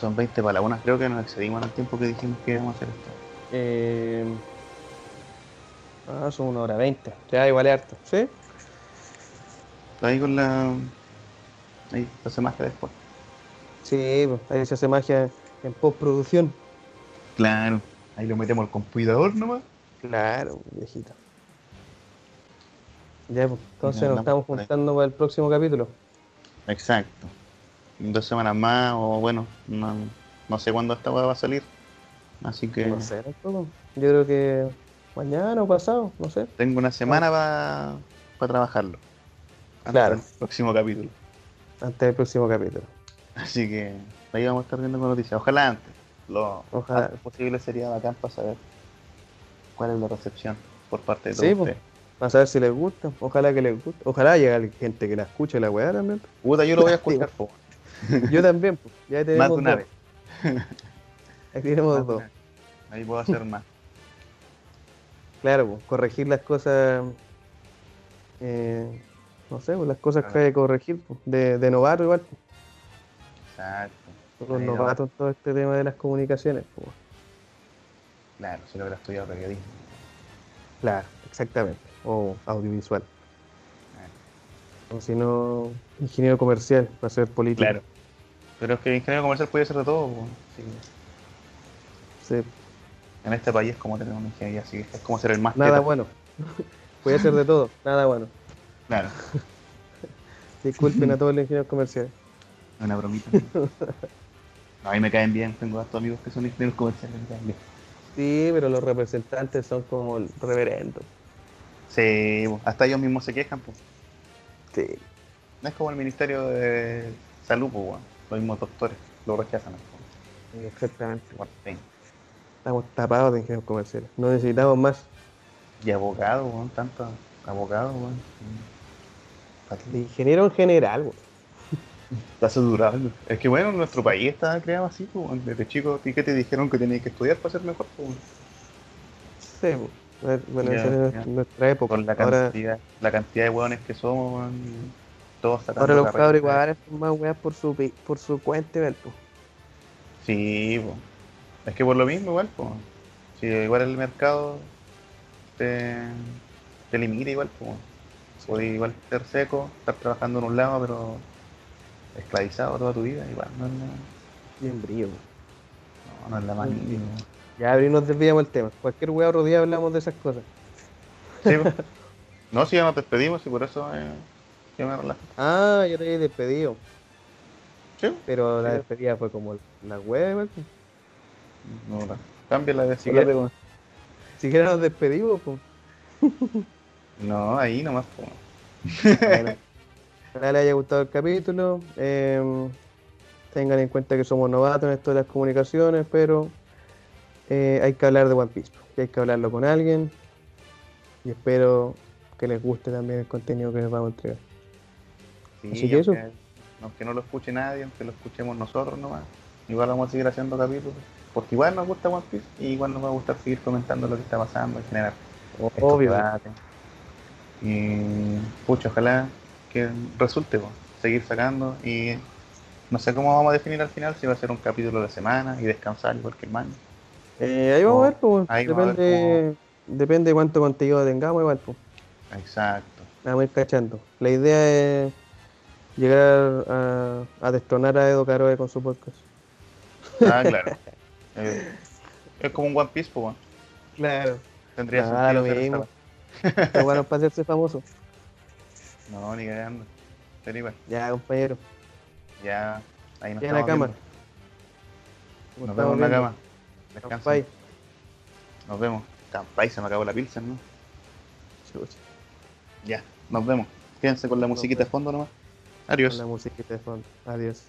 Son 20 para la una. Creo que nos excedimos en el tiempo que dijimos que íbamos a hacer esto. Eh... Ah, son una hora veinte. Ya, igual es harto. ¿Sí? Ahí con la. Ahí, la semana después. Sí, pues, ahí se hace magia en postproducción. Claro. Ahí lo metemos al computador nomás. Claro, viejito. Ya, pues, entonces Ya nos estamos ahí. juntando para el próximo capítulo. Exacto. Dos semanas más, o bueno, no, no sé cuándo esta va a salir. Así que No sé. Yo creo que mañana o pasado, no sé. tengo una semana para trabajarlo. Hasta Claro. el próximo capítulo. Antes del próximo capítulo. Así que ahí vamos a estar viendo con noticias. Ojalá antes. Lo Ojalá. posible sería bacán para saber cuál es la recepción por parte de Sí, todos pues. Para saber si les gusta. Ojalá que les guste. Ojalá llegue gente que la escuche la weá también. Puta, yo lo voy a escuchar, po. Yo también, pues. Ya Más de una dos. vez. Ahí tenemos dos. Ahí puedo hacer más. Claro, pues, corregir las cosas. eh, no sé, pues las cosas que hay que corregir. pues, de, de novato igual. Exacto. Vamos. novatos todo este tema de las comunicaciones. pues. Claro, si lo hubiera estudiado periodismo. Claro, exactamente. O audiovisual. O si no, ingeniero comercial para ser político. Claro. Pero es que el ingeniero comercial puede ser de todo. Sí. Sí, En este país es como tener una ingeniería así. Es como ser el más nada bueno. Puede ser de todo, nada bueno. Claro. Disculpen a todos los ingenieros comerciales. Una bromita. No, a mí me caen bien. Tengo hartos amigos que son ingenieros comerciales. Me caen bien. Sí, pero los representantes son como el reverendo. Sí, hasta ellos mismos se quejan. po. Sí. No es como el Ministerio de Salud, po, weón. los mismos doctores lo rechazan. po. Exactamente. Fin. Estamos tapados de ingenieros comerciales. No necesitamos más. Y abogados, weón, tantos abogados, weón. ¿Para De qué? ingeniero en general, güey. Está saturado. Es que bueno, nuestro país está creado así, pues, desde chico, ¿a ti qué te dijeron que tenías que estudiar para ser mejor? pues? Sí, pues. Bueno, esa era ya. nuestra época. Por la ahora, cantidad, la cantidad de hueones que somos, y todos sacando ahora los cabros igual son más weas por su, por su cuenta, ¿ven? pues. Sí, pues. Es que por lo mismo igual, pues. Si igual el mercado te, te limita igual, pues. Podés igual ser seco, estar trabajando en un lado, pero esclavizado toda tu vida, igual no es la, Bien brillo. no, no es la más mínima. Ya, pero nos desviamos el tema. Cualquier weá otro día hablamos de esas cosas. Sí. No, si ya nos despedimos y por eso eh, yo me relajo. Ah, yo te había despedido. Sí, Pero la Sí. despedida fue como la weá, igual. no, no. Cambia la de Si quieres- como- Siquiera nos despedimos, pues. No, ahí nomás. pues. Ojalá les haya gustado el capítulo. eh, tengan en cuenta que somos novatos en esto de las comunicaciones, pero eh, hay que hablar de One Piece. y hay que hablarlo con alguien. Y espero que les guste también el contenido que les vamos a entregar. Sí, Así que eso. aunque, aunque no lo escuche nadie, aunque lo escuchemos nosotros nomás, igual vamos a seguir haciendo capítulos. Porque igual nos gusta One Piece y igual nos va a gustar seguir comentando lo que está pasando en general. Obvio. debates. Y pucha, ojalá que resulte, po, seguir sacando y no sé cómo vamos a definir al final, si va a ser un capítulo de semana y descansar igual que el man. Eh, ahí vamos a ver, pues. A ver Depende, depende de cuánto contenido tengamos, igual, pues. Exacto. Vamos a ir cachando. La idea es llegar a, a destronar a Edo Caroe con su podcast. Ah, claro. Eh, es como un One Piece, pues. Claro. tendría Ah, sentido lo mismo. Pero bueno, para hacerse famoso. No, ni cagando. Pero igual, Ya, compañero. ya ahí nos Ya en la cama. Nos vemos en la cama. Descansen. Campay. Nos vemos. Campay, se me acabó la pilsen, ¿no? Chucha, Ya, nos vemos. Quédense con la musiquita de fondo nomás. con Adiós. la musiquita de fondo. Adiós.